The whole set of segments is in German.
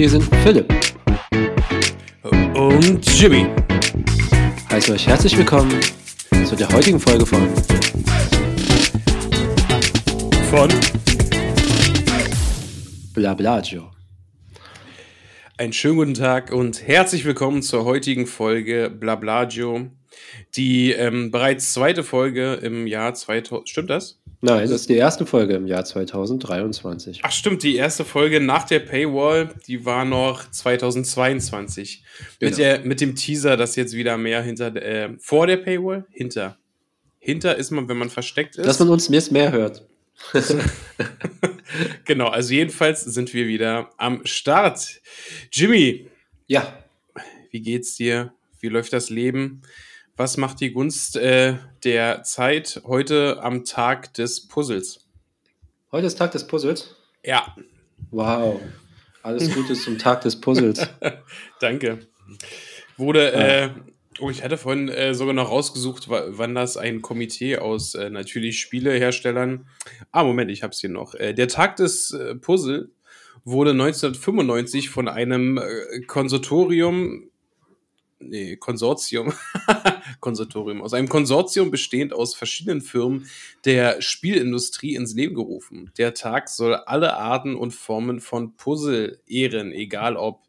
Hier sind Philipp und Jimmy. Heiße euch herzlich willkommen zu der heutigen Folge von von Blablagio. Einen schönen guten Tag und herzlich willkommen zur heutigen Folge Blablagio. Die ähm, bereits zweite Folge im Jahr 2000. Stimmt das? Nein, das ist die erste Folge im Jahr 2023. Ach stimmt, die erste Folge nach der Paywall, die war noch 2022. Genau. Mit, der, mit dem Teaser, das jetzt wieder mehr hinter äh, vor der Paywall? Hinter. Hinter ist man, wenn man versteckt ist. Dass man uns jetzt mehr hört. genau, also jedenfalls sind wir wieder am Start. Jimmy. Ja. Wie geht's dir? Wie läuft das Leben? Was macht die Gunst äh, der Zeit heute am Tag des Puzzles? Heute ist Tag des Puzzles? Ja. Wow. Alles Gute zum Tag des Puzzles. Danke. Wurde, ja. äh, oh, ich hatte vorhin äh, sogar noch rausgesucht, wann das ein Komitee aus äh, natürlich Spieleherstellern. Ah, Moment, ich hab's hier noch. Äh, der Tag des äh, Puzzle wurde 1995 von einem äh, Konsortium nee, Konsortium, Konsortium, aus einem Konsortium bestehend aus verschiedenen Firmen der Spielindustrie ins Leben gerufen. Der Tag soll alle Arten und Formen von Puzzle ehren, egal ob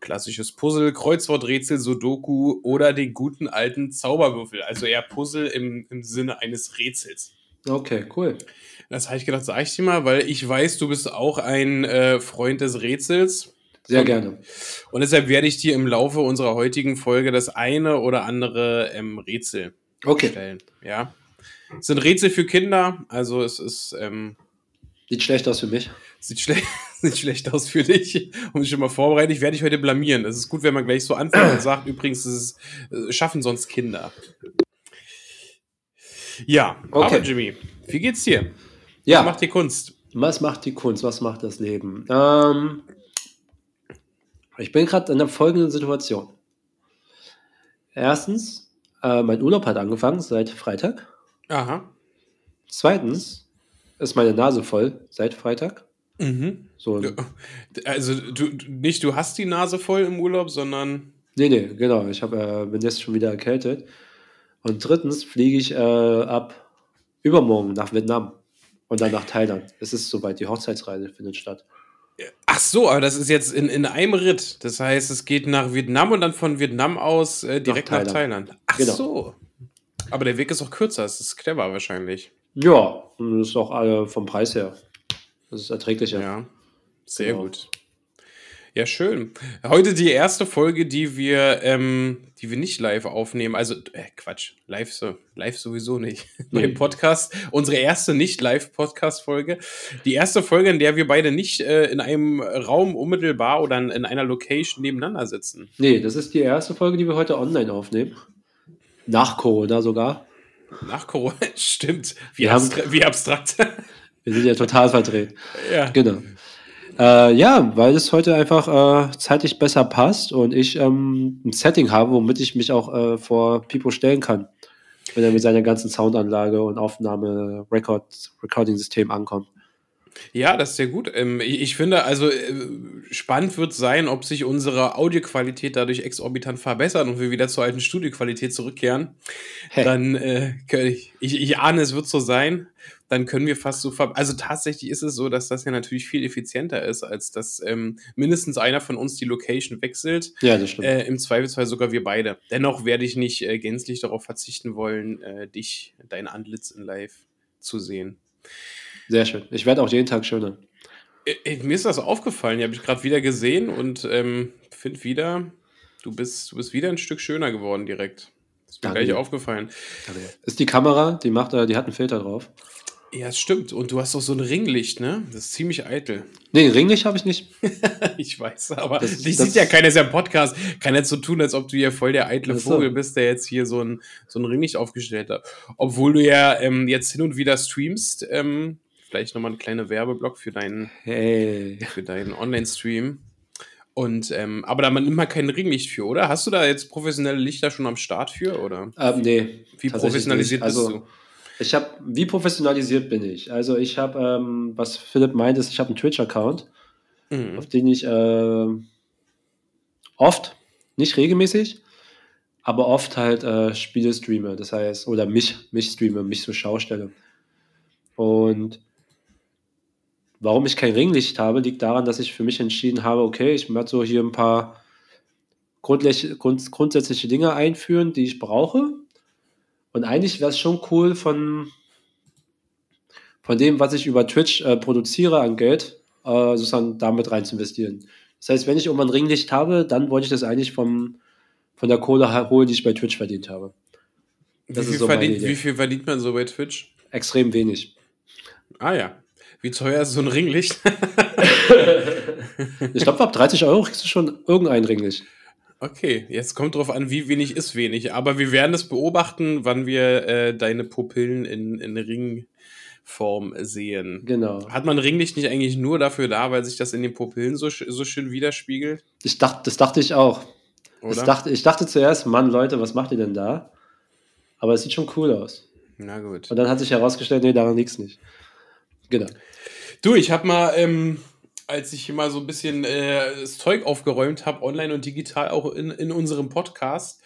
klassisches Puzzle, Kreuzworträtsel, Sudoku oder den guten alten Zauberwürfel. Also eher Puzzle im, im Sinne eines Rätsels. Okay, cool. Das habe ich gedacht, sag ich dir mal, weil ich weiß, du bist auch ein äh, Freund des Rätsels. Sehr gerne. Und deshalb werde ich dir im Laufe unserer heutigen Folge das eine oder andere ähm, Rätsel okay. stellen. Ja. Es sind Rätsel für Kinder, also es ist. Ähm, sieht schlecht aus für mich. Sieht, schle sieht schlecht aus für dich. Und ich schon mal vorbereitet, ich werde dich heute blamieren. Es ist gut, wenn man gleich so anfängt und sagt, übrigens, ist, äh, schaffen sonst Kinder. Ja, okay. aber Jimmy, wie geht's dir? Ja. Was macht die Kunst? Was macht die Kunst? Was macht das Leben? Ähm, ich bin gerade in der folgenden Situation. Erstens, äh, mein Urlaub hat angefangen seit Freitag. Aha. Zweitens ist meine Nase voll seit Freitag. Mhm. So also du nicht du hast die Nase voll im Urlaub, sondern nee nee genau. Ich hab, äh, bin jetzt schon wieder erkältet. Und drittens fliege ich äh, ab übermorgen nach Vietnam und dann nach Thailand. Es ist soweit die Hochzeitsreise findet statt. Ach so, aber das ist jetzt in, in einem Ritt. Das heißt, es geht nach Vietnam und dann von Vietnam aus äh, direkt nach Thailand. nach Thailand. Ach genau. so. Aber der Weg ist auch kürzer. Das ist clever wahrscheinlich. Ja, und das ist auch alle vom Preis her. Das ist erträglicher. Ja, sehr genau. gut. Ja, schön. Heute die erste Folge, die wir, ähm, die wir nicht live aufnehmen. Also, äh, Quatsch, live, so, live sowieso nicht. Nee. Im Podcast. Unsere erste Nicht-Live-Podcast-Folge. Die erste Folge, in der wir beide nicht äh, in einem Raum unmittelbar oder in, in einer Location nebeneinander sitzen. Nee, das ist die erste Folge, die wir heute online aufnehmen. Nach Corona sogar. Nach Corona, stimmt. Wie, abstra wie abstrakt. wir sind ja total verdreht. Ja. Genau. Äh, ja, weil es heute einfach äh, zeitlich besser passt und ich ähm, ein Setting habe, womit ich mich auch äh, vor Pipo stellen kann, wenn er mit seiner ganzen Soundanlage und Aufnahme, Record, Recording-System ankommt. Ja, das ist sehr gut. Ähm, ich finde, also äh, spannend wird sein, ob sich unsere Audioqualität dadurch exorbitant verbessert und wir wieder zur alten Studioqualität zurückkehren. Hey. Dann, äh, ich, ich ahne, es wird so sein dann können wir fast so ver also tatsächlich ist es so, dass das ja natürlich viel effizienter ist, als dass ähm, mindestens einer von uns die Location wechselt. Ja, das stimmt. Äh, Im Zweifelsfall sogar wir beide. Dennoch werde ich nicht äh, gänzlich darauf verzichten wollen, äh, dich, dein Antlitz in Live zu sehen. Sehr schön. Ich werde auch jeden Tag schöner. Äh, äh, mir ist das aufgefallen, die habe ich gerade wieder gesehen und ähm, finde wieder, du bist, du bist wieder ein Stück schöner geworden direkt. Das ist mir Danke. gleich aufgefallen. Danke. Ist die Kamera, die macht, die hat einen Filter drauf. Ja, es stimmt. Und du hast doch so ein Ringlicht, ne? Das ist ziemlich eitel. Nee, Ringlicht habe ich nicht. ich weiß, aber das, dich das sieht ja keiner, ist ja ein Podcast. Kann jetzt so tun, als ob du hier voll der eitle Vogel bist, der jetzt hier so ein, so ein Ringlicht aufgestellt hat. Obwohl du ja ähm, jetzt hin und wieder streamst. Ähm, vielleicht nochmal eine kleine Werbeblock für deinen, hey. für deinen Online-Stream. Und, ähm, aber da nimmt man kein Ringlicht für, oder? Hast du da jetzt professionelle Lichter schon am Start für, oder? Ähm, nee. Wie professionalisiert bist also, du? Ich habe, wie professionalisiert bin ich? Also ich habe, ähm, was Philipp meint, ist, ich habe einen Twitch-Account. mhm. auf denen ich äh, oft, nicht regelmäßig, aber oft halt äh, Spiele streame. Das heißt, oder mich, mich streame, mich zur Schau stelle. Und warum ich kein Ringlicht habe, liegt daran, dass ich für mich entschieden habe, okay, ich werde so hier ein paar grund grundsätzliche Dinge einführen, die ich brauche. Und eigentlich wäre es schon cool von, von dem, was ich über Twitch äh, produziere an Geld, äh, sozusagen damit rein zu investieren. Das heißt, wenn ich irgendwann Ringlicht habe, dann wollte ich das eigentlich vom, von der Kohle holen, die ich bei Twitch verdient habe. Wie viel, so verdient, wie viel verdient man so bei Twitch? Extrem wenig. Ah ja. Wie teuer ist so ein Ringlicht? ich glaube, ab 30 Euro kriegst du schon irgendein Ringlicht. Okay, jetzt kommt drauf an, wie wenig ist wenig. Aber wir werden es beobachten, wann wir äh, deine Pupillen in, in Ringform sehen. Genau. Hat man Ringlicht nicht eigentlich nur dafür da, weil sich das in den Pupillen so, so schön widerspiegelt? Ich dachte, das dachte ich auch. Ich dachte, ich dachte zuerst, Mann, Leute, was macht ihr denn da? Aber es sieht schon cool aus. Na gut. Und dann hat sich herausgestellt, nee, daran liegt es nicht. Genau. Du, ich habe mal ähm, als ich immer so ein bisschen äh, das Zeug aufgeräumt habe, online und digital, auch in, in unserem Podcast,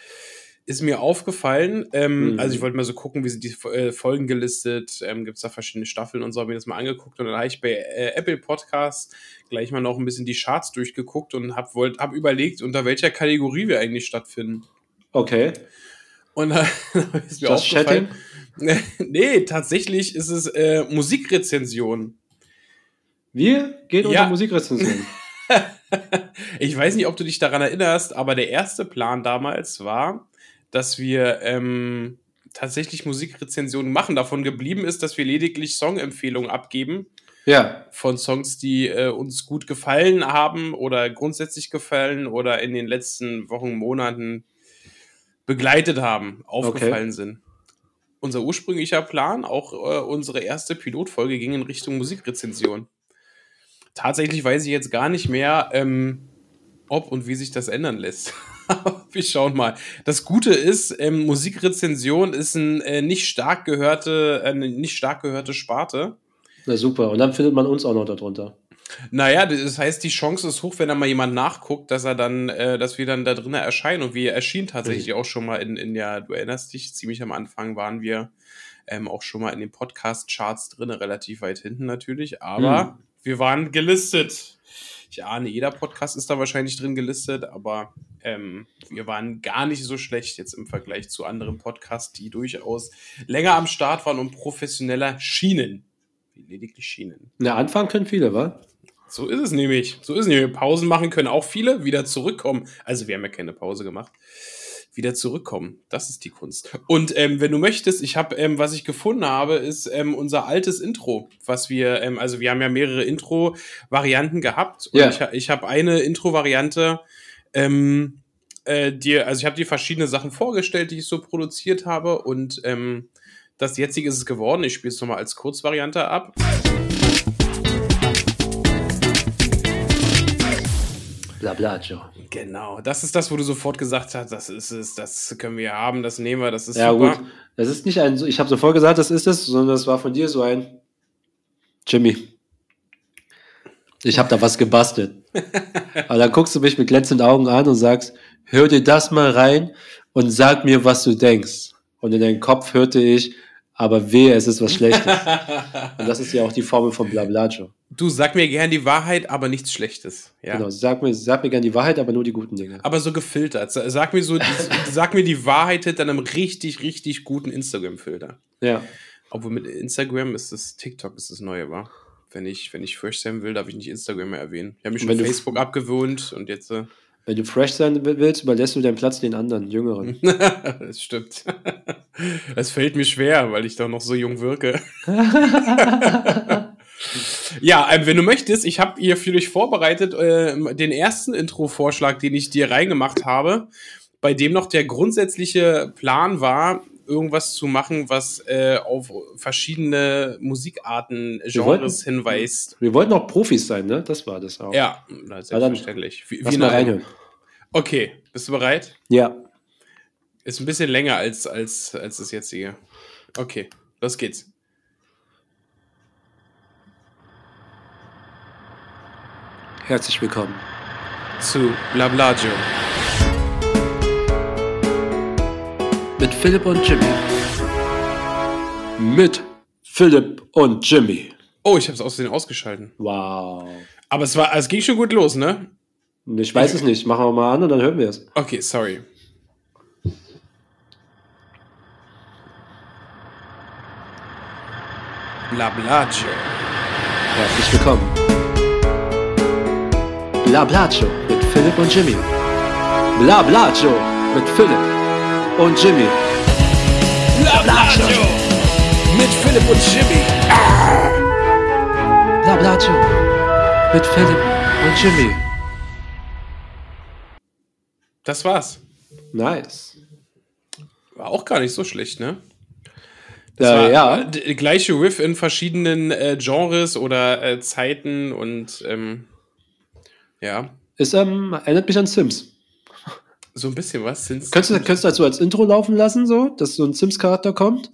ist mir aufgefallen, ähm, mhm. also ich wollte mal so gucken, wie sind die äh, Folgen gelistet, ähm, gibt es da verschiedene Staffeln und so, habe mir das mal angeguckt und dann habe ich bei äh, Apple Podcasts gleich mal noch ein bisschen die Charts durchgeguckt und habe hab überlegt, unter welcher Kategorie wir eigentlich stattfinden. Okay. Und dann ist mir das aufgefallen. nee, tatsächlich ist es äh, Musikrezension. Wir gehen unter ja. Musikrezension. ich weiß nicht, ob du dich daran erinnerst, aber der erste Plan damals war, dass wir ähm, tatsächlich Musikrezensionen machen. Davon geblieben ist, dass wir lediglich Songempfehlungen abgeben. Ja. Von Songs, die äh, uns gut gefallen haben oder grundsätzlich gefallen oder in den letzten Wochen, Monaten begleitet haben, aufgefallen okay. sind. Unser ursprünglicher Plan, auch äh, unsere erste Pilotfolge, ging in Richtung Musikrezension. Tatsächlich weiß ich jetzt gar nicht mehr, ähm, ob und wie sich das ändern lässt. Wir schauen mal. Das Gute ist, ähm, Musikrezension ist ein äh, nicht stark gehörte, äh, eine nicht stark gehörte Sparte. Na super. Und dann findet man uns auch noch darunter. Naja, das heißt, die Chance ist hoch, wenn da mal jemand nachguckt, dass er dann, äh, dass wir dann da drinnen erscheinen. Und wir erschienen tatsächlich mhm. auch schon mal in, in der, du erinnerst dich, ziemlich am Anfang waren wir ähm, auch schon mal in den Podcast-Charts drin, relativ weit hinten natürlich. Aber mhm wir waren gelistet. Ich ahne, jeder Podcast ist da wahrscheinlich drin gelistet, aber ähm, wir waren gar nicht so schlecht jetzt im Vergleich zu anderen Podcasts, die durchaus länger am Start waren und professioneller schienen. Lediglich schienen. Na, anfangen können viele, wa? So ist es nämlich. So ist es nämlich. Pausen machen können auch viele, wieder zurückkommen. Also wir haben ja keine Pause gemacht wieder zurückkommen. Das ist die Kunst. Und ähm, wenn du möchtest, ich habe, ähm, was ich gefunden habe, ist ähm, unser altes Intro, was wir, ähm, also wir haben ja mehrere Intro-Varianten gehabt. Und ja. ich, ich habe eine Intro-Variante, ähm, äh, dir, also ich habe dir verschiedene Sachen vorgestellt, die ich so produziert habe. Und ähm, das jetzige ist es geworden. Ich spiele es nochmal als Kurzvariante ab. Blablajo. Genau, das ist das, wo du sofort gesagt hast, das ist es, das können wir haben, das nehmen wir, das ist ja, super. Gut. Das ist nicht ein, ich habe sofort gesagt, das ist es, sondern das war von dir so ein Jimmy. Ich habe da was gebastelt. Aber dann guckst du mich mit glänzenden Augen an und sagst, hör dir das mal rein und sag mir, was du denkst. Und in deinem Kopf hörte ich, aber wehe, es ist was Schlechtes. und das ist ja auch die Formel von Blablajo. Du sag mir gern die Wahrheit, aber nichts Schlechtes. Ja. Genau, sag mir, sag mir gern die Wahrheit, aber nur die guten Dinge. Aber so gefiltert. Sag mir so, sag mir die Wahrheit hinter einem richtig, richtig guten Instagram-Filter. Ja. Obwohl mit Instagram ist das TikTok ist das neue, war. Wenn ich, wenn ich fresh sein will, darf ich nicht Instagram mehr erwähnen. Ich habe mich schon Facebook abgewöhnt und jetzt. Äh wenn du fresh sein willst, überlässt du deinen Platz den anderen, Jüngeren. das stimmt. Es fällt mir schwer, weil ich doch noch so jung wirke. ja, ähm, wenn du möchtest, ich habe hier für dich vorbereitet äh, den ersten Intro-Vorschlag, den ich dir reingemacht habe, bei dem noch der grundsätzliche Plan war, irgendwas zu machen, was äh, auf verschiedene Musikarten, Genres wollten, hinweist. Wir wollten auch Profis sein, ne? Das war das auch. Ja, selbstverständlich. Wie, wie mal reinhören. Okay, bist du bereit? Ja. Ist ein bisschen länger als, als, als das jetzige. Okay, los geht's. Herzlich willkommen zu Blablagio. Mit Philipp und Jimmy. Mit Philipp und Jimmy. Oh, ich habe es außerdem ausgeschalten. Wow. Aber es war, es ging schon gut los, ne? Ich weiß es nicht. Machen wir mal an und dann hören wir es. Okay, sorry. Blablagio. Herzlich willkommen. Blablagio mit Philipp und Jimmy. Blablagio mit Philipp und Jimmy. Blablagio mit Philipp und Jimmy. Blablagio mit Philipp und Jimmy. Das war's. Nice. War auch gar nicht so schlecht, ne? Äh, war ja. gleiche Riff in verschiedenen äh, Genres oder äh, Zeiten und ähm, ja, Es ähm, erinnert mich an Sims. So ein bisschen was. Sind's Könntest du, könntest du das so als Intro laufen lassen, so, dass so ein Sims-Charakter kommt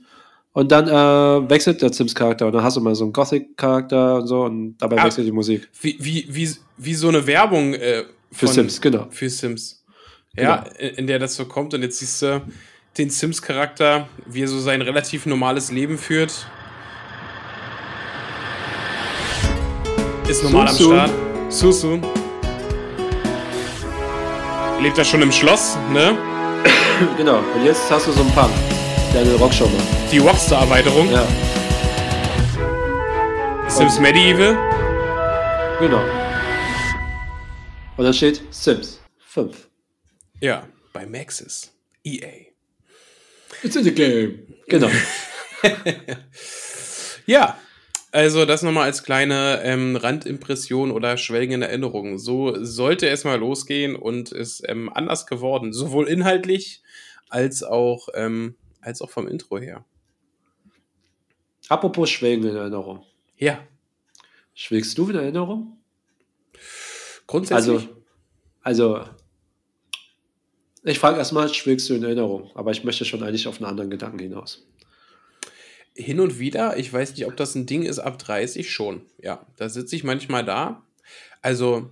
und dann äh, wechselt der Sims-Charakter und dann hast du mal so einen Gothic-Charakter und so und dabei Ah. wechselt die Musik. wie, wie, wie, wie so eine Werbung äh, Für Sims, genau. Für Sims. Ja, Genau. in, der das so kommt und jetzt siehst du den Sims-Charakter, wie er so sein relativ normales Leben führt. Ist normal am Susu. Start. Susu. Lebt er schon im Schloss, ne? Genau. Und jetzt hast du so einen Punk, der eine Rockshow macht. Die Rockstar-Erweiterung. Ja, Sims Medieval. genau. Und dann steht Sims 5. Ja, bei Maxis. EA. It's in the game. Genau. Ja, also das nochmal als kleine ähm, Randimpression oder schwelgende Erinnerung. So sollte es mal losgehen und ist ähm, anders geworden, sowohl inhaltlich als auch, ähm, als auch vom Intro her. Apropos Schwelgen in Erinnerung. Ja, Schwelgst du in Erinnerung? grundsätzlich. Also, also, ich frage erstmal, schwelgst du in Erinnerung? Aber ich möchte schon eigentlich auf einen anderen Gedanken hinaus. Hin und wieder, ich weiß nicht, ob das ein Ding ist, ab 30 schon. Ja, da sitze ich manchmal da. Also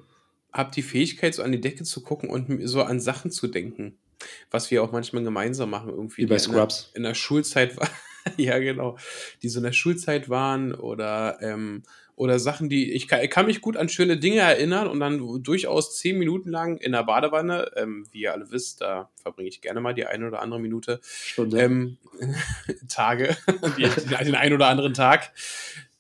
habe die Fähigkeit, so an die Decke zu gucken und so an Sachen zu denken. Was wir auch manchmal gemeinsam machen, irgendwie. Wie bei die in der- Scrubs. In der Schulzeit war. ja, genau. Die so in der Schulzeit waren oder, ähm, oder Sachen, die. Ich kann, ich kann mich gut an schöne Dinge erinnern und dann durchaus zehn Minuten lang in der Badewanne, ähm, wie ihr alle wisst, da verbringe ich gerne mal die eine oder andere Minute, Stunde. ähm, Tage, die, den einen oder anderen Tag,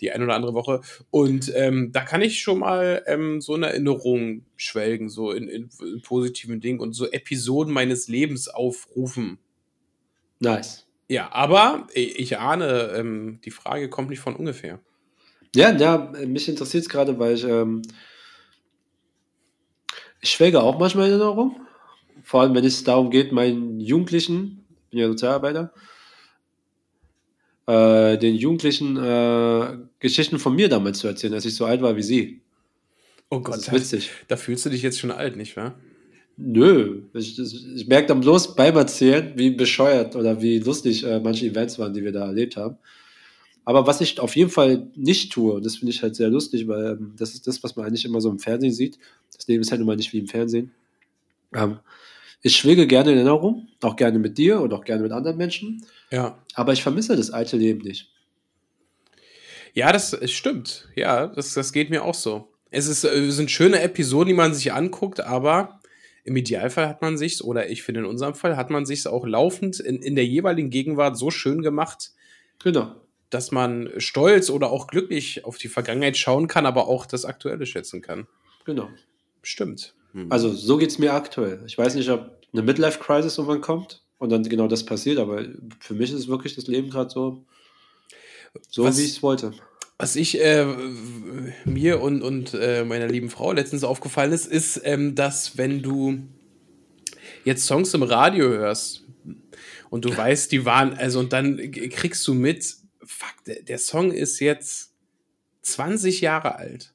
die ein oder andere Woche. Und ähm, da kann ich schon mal ähm, so eine Erinnerung schwelgen, so in, in, in positiven Dingen und so Episoden meines Lebens aufrufen. nice. Ja, aber ich ich ahne, ähm, die Frage kommt nicht von ungefähr. Ja, ja, mich interessiert es gerade, weil ich, ähm, ich schwelge auch manchmal in Erinnerung. Vor allem, wenn es darum geht, meinen Jugendlichen, ich bin ja Sozialarbeiter, äh, den Jugendlichen äh, Geschichten von mir damals zu erzählen, als ich so alt war wie sie. Oh Das Gott, ist da, witzig. da fühlst du dich jetzt schon alt, nicht wahr? Nö, ich, ich, ich merke dann bloß beim Erzählen, wie bescheuert oder wie lustig äh, manche Events waren, die wir da erlebt haben. Aber was ich auf jeden Fall nicht tue, und das finde ich halt sehr lustig, weil ähm, das ist das, was man eigentlich immer so im Fernsehen sieht. Das Leben ist halt nun mal nicht wie im Fernsehen. Ähm, ich schwelge gerne in Erinnerung, auch gerne mit dir und auch gerne mit anderen Menschen, Ja. aber ich vermisse das alte Leben nicht. Ja, das stimmt. Ja, das, das geht mir auch so. Es, ist, äh, es sind schöne Episoden, die man sich anguckt, aber im Idealfall hat man sich oder ich finde in unserem Fall, hat man sich auch laufend in, in der jeweiligen Gegenwart so schön gemacht, Genau. Dass man stolz oder auch glücklich auf die Vergangenheit schauen kann, aber auch das Aktuelle schätzen kann. Genau. Stimmt. Hm. Also so geht es mir aktuell. Ich weiß nicht, ob eine Midlife-Crisis irgendwann kommt und dann genau das passiert, aber für mich ist wirklich das Leben gerade so, so Was- wie ich es wollte. Was ich äh, mir und, und äh, meiner lieben Frau letztens aufgefallen ist, ist, ähm, dass wenn du jetzt Songs im Radio hörst und du weißt, die waren, also und dann kriegst du mit, fuck, der, der Song ist jetzt 20 Jahre alt.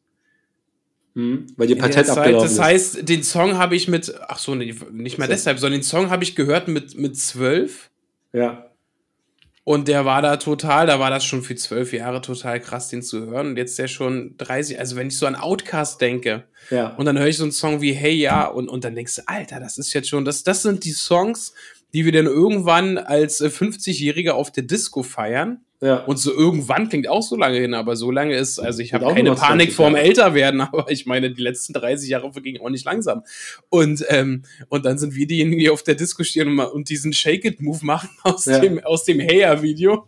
Hm, weil der Patent abgelaufen das ist. heißt, den Song habe ich mit, ach so, nee, nicht mal So. deshalb, sondern den Song habe ich gehört mit, mit 12 Ja. Und der war da total, da war das schon für zwölf Jahre total krass, den zu hören. Und jetzt der schon 30, also wenn ich so an Outcast denke, Ja. und dann höre ich so einen Song wie Hey Ja, und, und dann denkst du, Alter, das ist jetzt schon, das, das sind die Songs, die wir dann irgendwann als äh, 50-Jährige auf der Disco feiern. Ja. Und so irgendwann klingt auch so lange hin, aber so lange ist, also ich habe keine Panik 20 vorm. Älterwerden, aber ich meine, die letzten 30 Jahre vergingen auch nicht langsam. Und, ähm, und dann sind wir diejenigen, die auf der Disco stehen und, mal- und diesen Shake-It-Move machen aus Ja. dem, aus dem Heya-Video.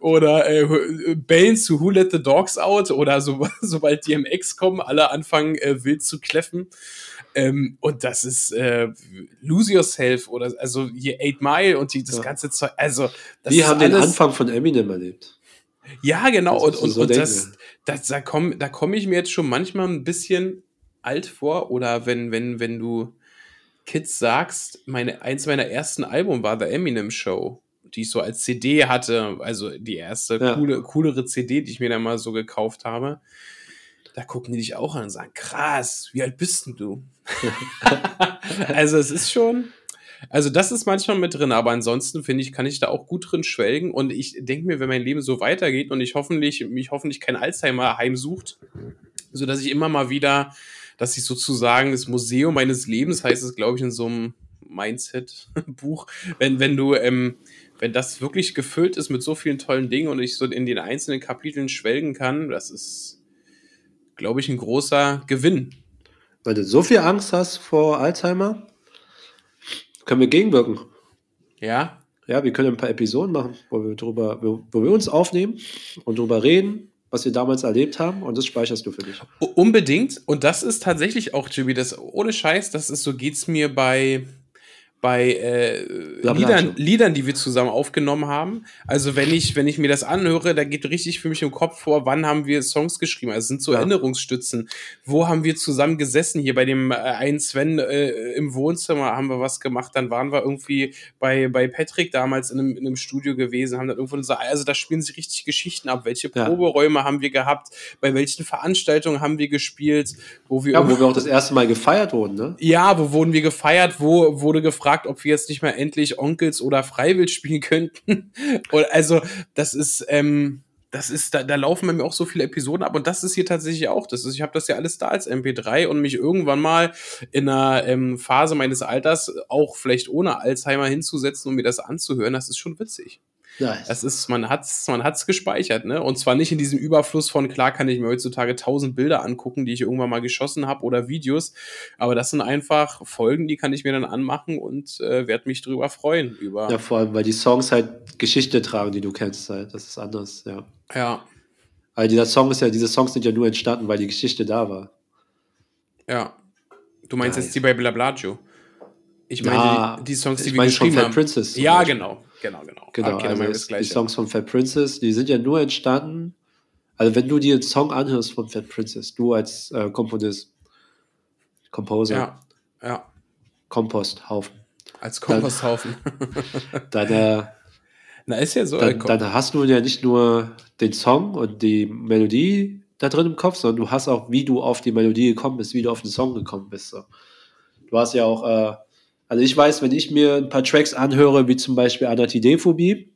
Oder äh, bellen zu Who Let the Dogs Out oder so, sobald DMX kommen, alle anfangen äh, wild zu kläffen. Ähm, und das ist äh, Lose Yourself oder also hier Eight Mile und die, das Ja. ganze Zeug. Also, das ist haben den Anfang von Eminem erlebt. ja, genau. Und, und, so und das, das, da komme da komm ich mir jetzt schon manchmal ein bisschen alt vor. Oder wenn, wenn, wenn du Kids sagst, meine, eins meiner ersten Album war The Eminem Show, die ich so als CD hatte. Also die erste Ja. coole, coolere CD, die ich mir dann mal so gekauft habe. Da gucken die dich auch an und sagen, krass, wie alt bist denn du? also es ist schon, also das ist manchmal mit drin, aber ansonsten finde ich, kann ich da auch gut drin schwelgen und ich denke mir, wenn mein Leben so weitergeht und ich hoffentlich, mich hoffentlich kein Alzheimer heimsucht, so dass ich immer mal wieder, dass ich sozusagen das Museum meines Lebens, heißt es, glaube ich, in so einem Mindset-Buch, wenn, wenn du, ähm, wenn das wirklich gefüllt ist mit so vielen tollen Dingen und ich so in den einzelnen Kapiteln schwelgen kann, das ist, glaube ich, ein großer Gewinn. Weil du so viel Angst hast vor Alzheimer, können wir gegenwirken. Ja, Ja, wir können ein paar Episoden machen, wo wir drüber, wo, wir uns aufnehmen und drüber reden, was wir damals erlebt haben, und das speicherst du für dich. Unbedingt. Und das ist tatsächlich auch, Jimmy, das ohne Scheiß, das ist so geht's mir bei bei äh. Liedern, Liedern, die wir zusammen aufgenommen haben. Also wenn ich, wenn ich mir das anhöre, da geht richtig für mich im Kopf vor, wann haben wir Songs geschrieben. Also es sind so Ja. Erinnerungsstützen. Wo haben wir zusammen gesessen? Hier bei dem äh, einen Sven äh, im Wohnzimmer haben wir was gemacht. Dann waren wir irgendwie bei, bei Patrick damals in einem, in einem Studio gewesen, haben dann irgendwo so, also da spielen sich richtig Geschichten ab. Welche Ja. Proberäume haben wir gehabt? Bei welchen Veranstaltungen haben wir gespielt? Wo wir Ja, wo wir auch das erste Mal gefeiert wurden, ne? ja, wo wurden wir gefeiert? Wo wurde gefragt, ob wir jetzt nicht mehr endlich Onkels oder Freiwild spielen könnten? Oder, also, das ist, ähm, das ist, da, da laufen bei mir auch so viele Episoden ab und das ist hier tatsächlich auch. Das ist, ich habe das ja alles da als MP3 und mich irgendwann mal in einer ähm, Phase meines Alters auch vielleicht ohne Alzheimer hinzusetzen und mir das anzuhören, das ist schon witzig. Nice. Das ist, man hat's, man hat's gespeichert, ne? Und zwar nicht in diesem Überfluss von, klar kann ich mir heutzutage tausend Bilder angucken, die ich irgendwann mal geschossen habe oder Videos, aber das sind einfach Folgen, die kann ich mir dann anmachen und äh, werde mich drüber freuen über. ja, vor allem, weil die Songs halt Geschichte tragen, die du kennst, halt. Das ist anders, ja. ja, Weil dieser Song ist ja, diese Songs sind ja nur entstanden, weil die Geschichte da war. ja. Du meinst Nice. jetzt die bei Blablaggio? Ich meine Ja, die, die Songs, die ich wir geschrieben haben. Princess Ja, Beispiel. genau, genau, genau. Genau, dann also das die. Songs von Fat Princess, die sind ja nur entstanden. Also wenn du dir einen Song anhörst von Fat Princess, du als äh, Komponist, Composer, Ja, ja, Komposthaufen, als Komposthaufen. dann, äh, Na, ist ja so. dann, dann hast du ja nicht nur den Song und die Melodie da drin im Kopf, sondern du hast auch, wie du auf die Melodie gekommen bist, wie du auf den Song gekommen bist. So. Du hast ja auch, äh, also ich weiß, wenn ich mir ein paar Tracks anhöre, wie zum Beispiel Anatidephobie,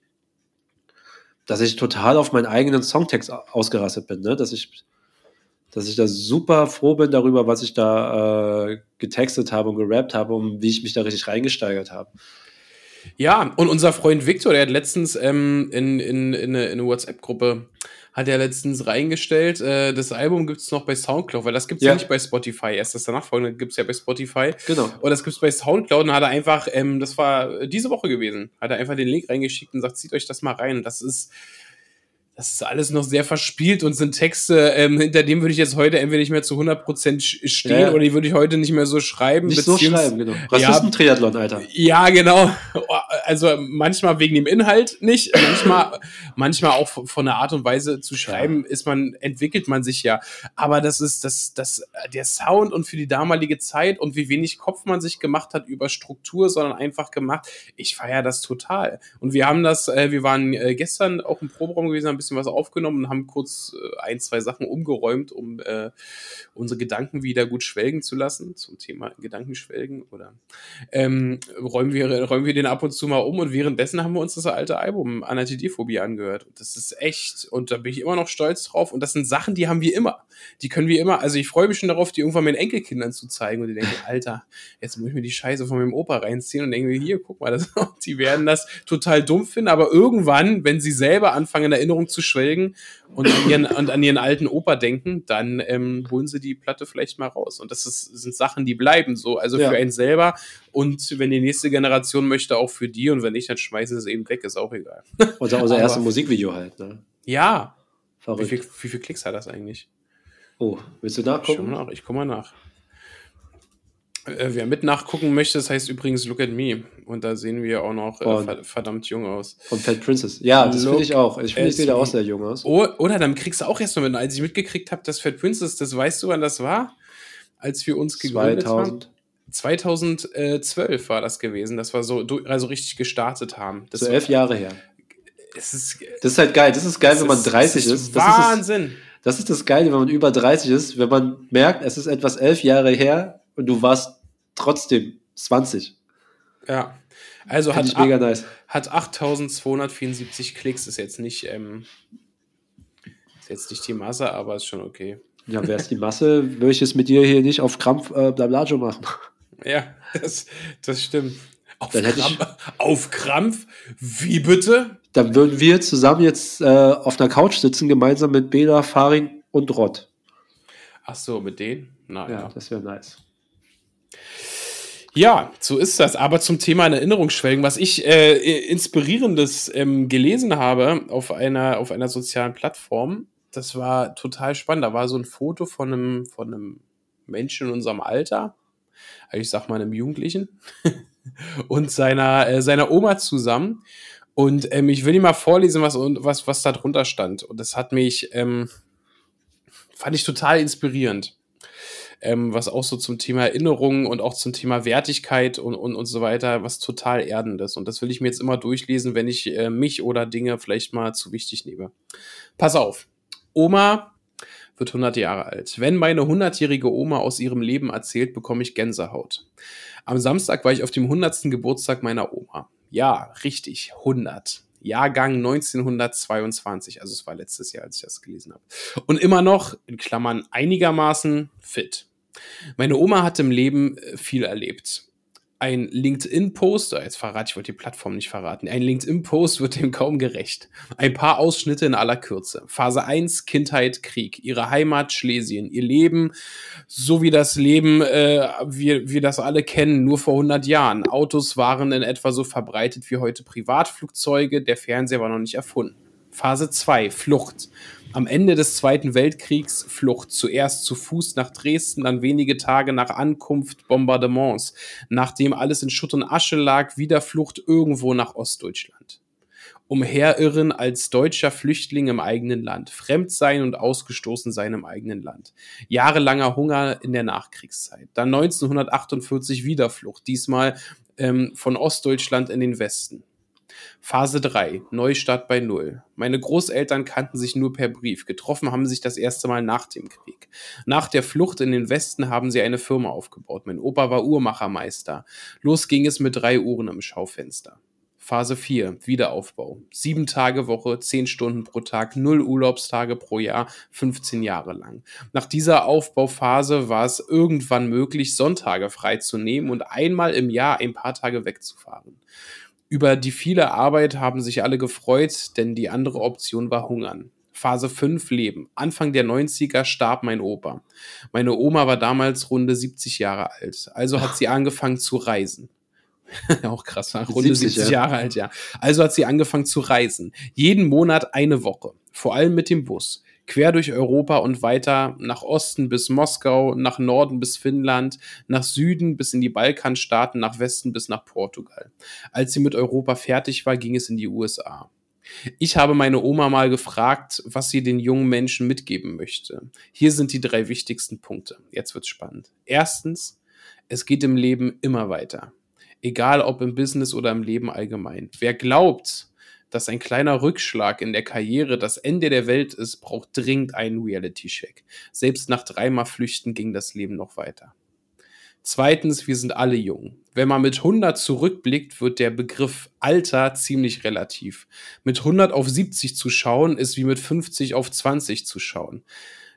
dass ich total auf meinen eigenen Songtext au- ausgerastet bin, ne? dass ich dass ich da super froh bin darüber, was ich da äh, getextet habe und gerappt habe und wie ich mich da richtig reingesteigert habe. Ja, und unser Freund Victor, der hat letztens ähm, in, in, in eine, in eine WhatsApp-Gruppe, hat er letztens reingestellt, äh, das Album gibt's noch bei Soundcloud, weil das gibt's ja, Ja. nicht bei Spotify. Erst das danach folgende gibt's ja bei Spotify. Genau. Und das gibt's bei Soundcloud und hat er einfach, ähm, das war diese Woche gewesen, hat er einfach den Link reingeschickt und sagt, zieht euch das mal rein. Und das ist, das ist alles noch sehr verspielt und sind Texte, ähm, hinter dem würde ich jetzt heute entweder nicht mehr zu 100% sch- stehen Ja. oder die würde ich heute nicht mehr so schreiben. Nicht so schreiben, genau. Rassisten-Triathlon, Alter. ja, genau. Also manchmal wegen dem Inhalt nicht, manchmal, manchmal auch von der Art und Weise zu schreiben, ist man, entwickelt man sich ja. Aber das ist das, das, der Sound und für die damalige Zeit und wie wenig Kopf man sich gemacht hat über Struktur, sondern einfach gemacht. Ich feiere das total. Und wir haben das, äh, wir waren äh, gestern auch im Proberaum gewesen, haben ein bisschen was aufgenommen und haben kurz äh, ein, zwei Sachen umgeräumt, um äh, unsere Gedanken wieder gut schwelgen zu lassen zum Thema Gedankenschwelgen oder ähm, räumen wir räumen wir den ab und zu mal um und währenddessen haben wir uns das alte Album Anatidiphobie angehört. Und das ist echt, und da bin ich immer noch stolz drauf. Und das sind Sachen, die haben wir immer. Die können wir immer, also ich freue mich schon darauf, die irgendwann meinen Enkelkindern zu zeigen. Und die denken, Alter, jetzt muss ich mir die Scheiße von meinem Opa reinziehen und denken wir, hier, guck mal, das, die werden das total dumm finden. Aber irgendwann, wenn sie selber anfangen, in Erinnerung zu schwelgen und an ihren, und an ihren alten Opa denken, dann ähm, holen sie die Platte vielleicht mal raus. Und das ist, sind Sachen, die bleiben so. Also ja. für einen selber und wenn die nächste Generation möchte, auch für die. Und wenn nicht, dann schmeißen sie es eben weg, ist auch egal. Unser, unser erstes Musikvideo halt, ne? Ja. Verrückt. Wie, viel, wie viele Klicks hat das eigentlich? Oh, willst du nachgucken? Ich, nach, ich komme mal nach. Äh, wer mit nachgucken möchte, das heißt übrigens Look at Me. Und da sehen wir auch noch äh, verdammt jung aus. Von Fat Princess. Ja, das finde ich auch. Ich finde, ich sehe auch sehr jung aus. Oh, oder dann kriegst du auch erst mal mit. Als ich mitgekriegt habe, dass Fat Princess, das weißt du, wann das war? Als wir uns gegründet 2000. haben. 2012 war das gewesen, dass wir so also richtig gestartet haben. Das so elf Jahre her. Ist, das ist halt geil. Das ist geil, wenn man 30 ist. ist. Wahnsinn. Ist das, das ist das Geile, wenn man über 30 ist, wenn man merkt, es ist etwas elf Jahre her und du warst trotzdem 20. Ja. Also hat, mega nice. hat 8274 Klicks, ist jetzt nicht, ähm, ist jetzt nicht die Masse, aber ist schon okay. Ja, wäre es die Masse, würde ich es mit dir hier nicht auf Krampf äh, Blablajo machen. Ja, das, das stimmt. Auf, Krampf, auf Krampf? Wie bitte? Dann würden wir zusammen jetzt äh, auf einer Couch sitzen, gemeinsam mit Bela, Faring und Rott. Ach so, mit denen? Na, ja, ja. das wäre nice. Ja, so ist das. Aber zum Thema Erinnerungsschwelgen, was ich äh, inspirierendes ähm, gelesen habe auf einer, auf einer sozialen Plattform, das war total spannend. Da war so ein Foto von einem, von einem Menschen in unserem Alter, ich sag mal einem Jugendlichen, und seiner, äh, seiner Oma zusammen. Und ähm, ich will dir mal vorlesen, was, was, was da drunter stand. Und das hat mich, ähm, fand ich total inspirierend. Ähm, was auch so zum Thema Erinnerung und auch zum Thema Wertigkeit und, und, und so weiter, was total erdendes. Und das will ich mir jetzt immer durchlesen, wenn ich äh, mich oder Dinge vielleicht mal zu wichtig nehme. Pass auf. Oma wird 100 Jahre alt. Wenn meine 100-jährige Oma aus ihrem Leben erzählt, bekomme ich Gänsehaut. Am Samstag war ich auf dem 100. Geburtstag meiner Oma. Ja, richtig, 100. Jahrgang 1922, also es war letztes Jahr, als ich das gelesen habe. Und immer noch, in Klammern, einigermaßen fit. Meine Oma hat im Leben äh, viel erlebt ein LinkedIn-Post, jetzt verrate ich, wollte die Plattform nicht verraten, ein LinkedIn-Post wird dem kaum gerecht. Ein paar Ausschnitte in aller Kürze. Phase 1, Kindheit, Krieg. Ihre Heimat, Schlesien. Ihr Leben, so wie das Leben, äh, wir, wir das alle kennen, nur vor 100 Jahren. Autos waren in etwa so verbreitet wie heute Privatflugzeuge, der Fernseher war noch nicht erfunden. Phase 2, Flucht. Am Ende des Zweiten Weltkriegs Flucht. Zuerst zu Fuß nach Dresden, dann wenige Tage nach Ankunft Bombardements. Nachdem alles in Schutt und Asche lag, wieder Flucht irgendwo nach Ostdeutschland. Umherirren als deutscher Flüchtling im eigenen Land. Fremd sein und ausgestoßen sein im eigenen Land. Jahrelanger Hunger in der Nachkriegszeit. Dann 1948 Wiederflucht. Diesmal ähm, von Ostdeutschland in den Westen Phase 3, Neustart bei Null. Meine Großeltern kannten sich nur per Brief. Getroffen haben sich das erste Mal nach dem Krieg. Nach der Flucht in den Westen haben sie eine Firma aufgebaut. Mein Opa war Uhrmachermeister. Los ging es mit drei Uhren im Schaufenster. Phase 4, Wiederaufbau. Sieben Tage Woche, zehn Stunden pro Tag, null Urlaubstage pro Jahr, 15 Jahre lang. Nach dieser Aufbauphase war es irgendwann möglich, Sonntage freizunehmen und einmal im Jahr ein paar Tage wegzufahren. Über die viele Arbeit haben sich alle gefreut, denn die andere Option war Hungern. Phase 5 Leben. Anfang der 90er starb mein Opa. Meine Oma war damals runde 70 Jahre alt. Also hat sie angefangen zu reisen. Auch krass, runde 70, 70 Jahre alt, ja. Also hat sie angefangen zu reisen. Jeden Monat eine Woche. Vor allem mit dem Bus quer durch Europa und weiter nach Osten bis Moskau, nach Norden bis Finnland, nach Süden bis in die Balkanstaaten, nach Westen bis nach Portugal. Als sie mit Europa fertig war, ging es in die USA. Ich habe meine Oma mal gefragt, was sie den jungen Menschen mitgeben möchte. Hier sind die drei wichtigsten Punkte. Jetzt wird's spannend. Erstens, es geht im Leben immer weiter. Egal ob im Business oder im Leben allgemein. Wer glaubt, dass ein kleiner Rückschlag in der Karriere das Ende der Welt ist, braucht dringend einen Reality-Check. Selbst nach dreimal Flüchten ging das Leben noch weiter. Zweitens, wir sind alle jung. Wenn man mit 100 zurückblickt, wird der Begriff Alter ziemlich relativ. Mit 100 auf 70 zu schauen, ist wie mit 50 auf 20 zu schauen.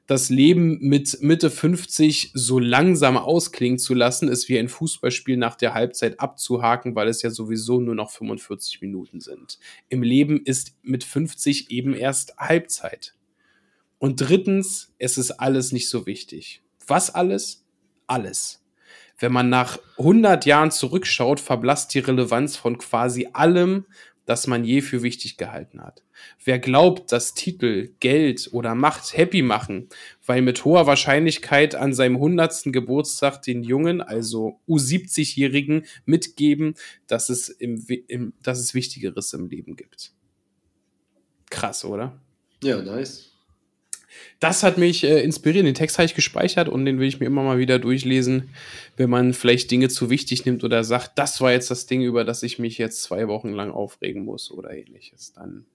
Das Leben mit Mitte 50 so langsam ausklingen zu lassen, ist wie ein Fußballspiel nach der Halbzeit abzuhaken, weil es ja sowieso nur noch 45 Minuten sind. Im Leben ist mit 50 eben erst Halbzeit. Und drittens, es ist alles nicht so wichtig. Was alles? Alles. Wenn man nach 100 Jahren zurückschaut, verblasst die Relevanz von quasi allem, das man je für wichtig gehalten hat. Wer glaubt, dass Titel, Geld oder Macht happy machen, weil mit hoher Wahrscheinlichkeit an seinem 100. Geburtstag den Jungen, also U70-Jährigen, mitgeben, dass es, im, im, dass es Wichtigeres im Leben gibt. Krass, oder? Ja, nice das hat mich äh, inspiriert. Den Text habe ich gespeichert und den will ich mir immer mal wieder durchlesen, wenn man vielleicht Dinge zu wichtig nimmt oder sagt, das war jetzt das Ding, über das ich mich jetzt zwei Wochen lang aufregen muss oder ähnliches. Dann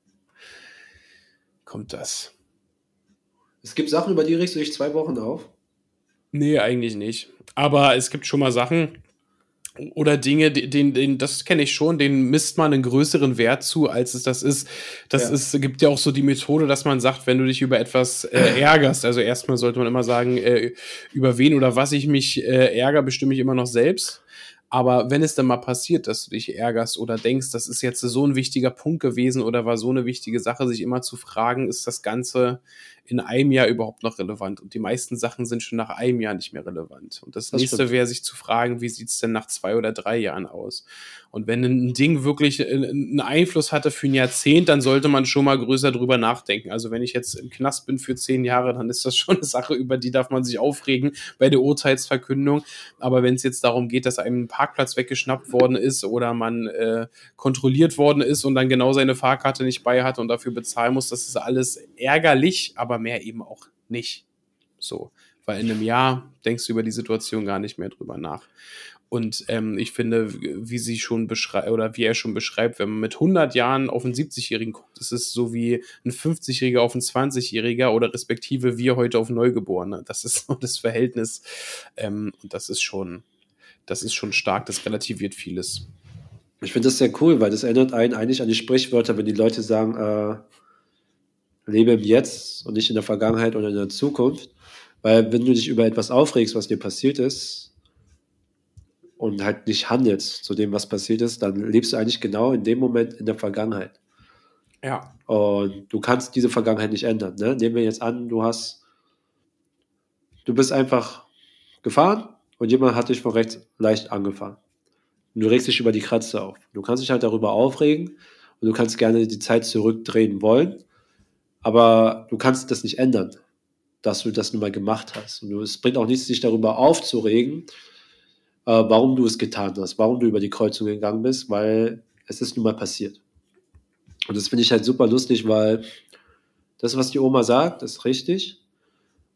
kommt das. Es gibt Sachen, über die regst du dich zwei Wochen auf? Nee, eigentlich nicht. Aber es gibt schon mal Sachen, oder Dinge, den, den, das kenne ich schon, den misst man einen größeren Wert zu, als es das ist. Das ja. ist, gibt ja auch so die Methode, dass man sagt, wenn du dich über etwas äh, ärgerst, also erstmal sollte man immer sagen, äh, über wen oder was ich mich äh, ärgere, bestimme ich immer noch selbst. Aber wenn es dann mal passiert, dass du dich ärgerst oder denkst, das ist jetzt so ein wichtiger Punkt gewesen oder war so eine wichtige Sache, sich immer zu fragen, ist das Ganze in einem Jahr überhaupt noch relevant? Und die meisten Sachen sind schon nach einem Jahr nicht mehr relevant. Und das, das nächste wäre, sich zu fragen, wie sieht's denn nach zwei oder drei Jahren aus? Und wenn ein Ding wirklich äh, einen Einfluss hatte für ein Jahrzehnt, dann sollte man schon mal größer drüber nachdenken. Also wenn ich jetzt im Knast bin für zehn Jahre, dann ist das schon eine Sache, über die darf man sich aufregen bei der Urteilsverkündung. Aber wenn es jetzt darum geht, dass einem ein Parkplatz weggeschnappt worden ist oder man äh, kontrolliert worden ist und dann genau seine Fahrkarte nicht bei hat und dafür bezahlen muss, das ist alles ärgerlich, aber mehr eben auch nicht. So. Weil in einem Jahr denkst du über die Situation gar nicht mehr drüber nach. Und ähm, ich finde, wie sie schon beschreibt, oder wie er schon beschreibt, wenn man mit 100 Jahren auf einen 70-Jährigen guckt, ist es so wie ein 50-Jähriger auf einen 20-Jähriger oder respektive wir heute auf Neugeborene. Das ist so das Verhältnis. Ähm, und das ist schon, das ist schon stark, das relativiert vieles. Ich finde das sehr cool, weil das erinnert einen eigentlich an die Sprichwörter, wenn die Leute sagen, äh, lebe im Jetzt und nicht in der Vergangenheit oder in der Zukunft. Weil wenn du dich über etwas aufregst, was dir passiert ist, und halt nicht handelst zu dem, was passiert ist, dann lebst du eigentlich genau in dem Moment in der Vergangenheit. Ja. Und du kannst diese Vergangenheit nicht ändern. Ne? Nehmen wir jetzt an, du hast, du bist einfach gefahren und jemand hat dich von rechts leicht angefahren. Und du regst dich über die Kratze auf. Du kannst dich halt darüber aufregen und du kannst gerne die Zeit zurückdrehen wollen, aber du kannst das nicht ändern, dass du das nun mal gemacht hast. Und es bringt auch nichts, sich darüber aufzuregen, äh, warum du es getan hast, warum du über die Kreuzung gegangen bist, weil es ist nun mal passiert. Und das finde ich halt super lustig, weil das, was die Oma sagt, ist richtig.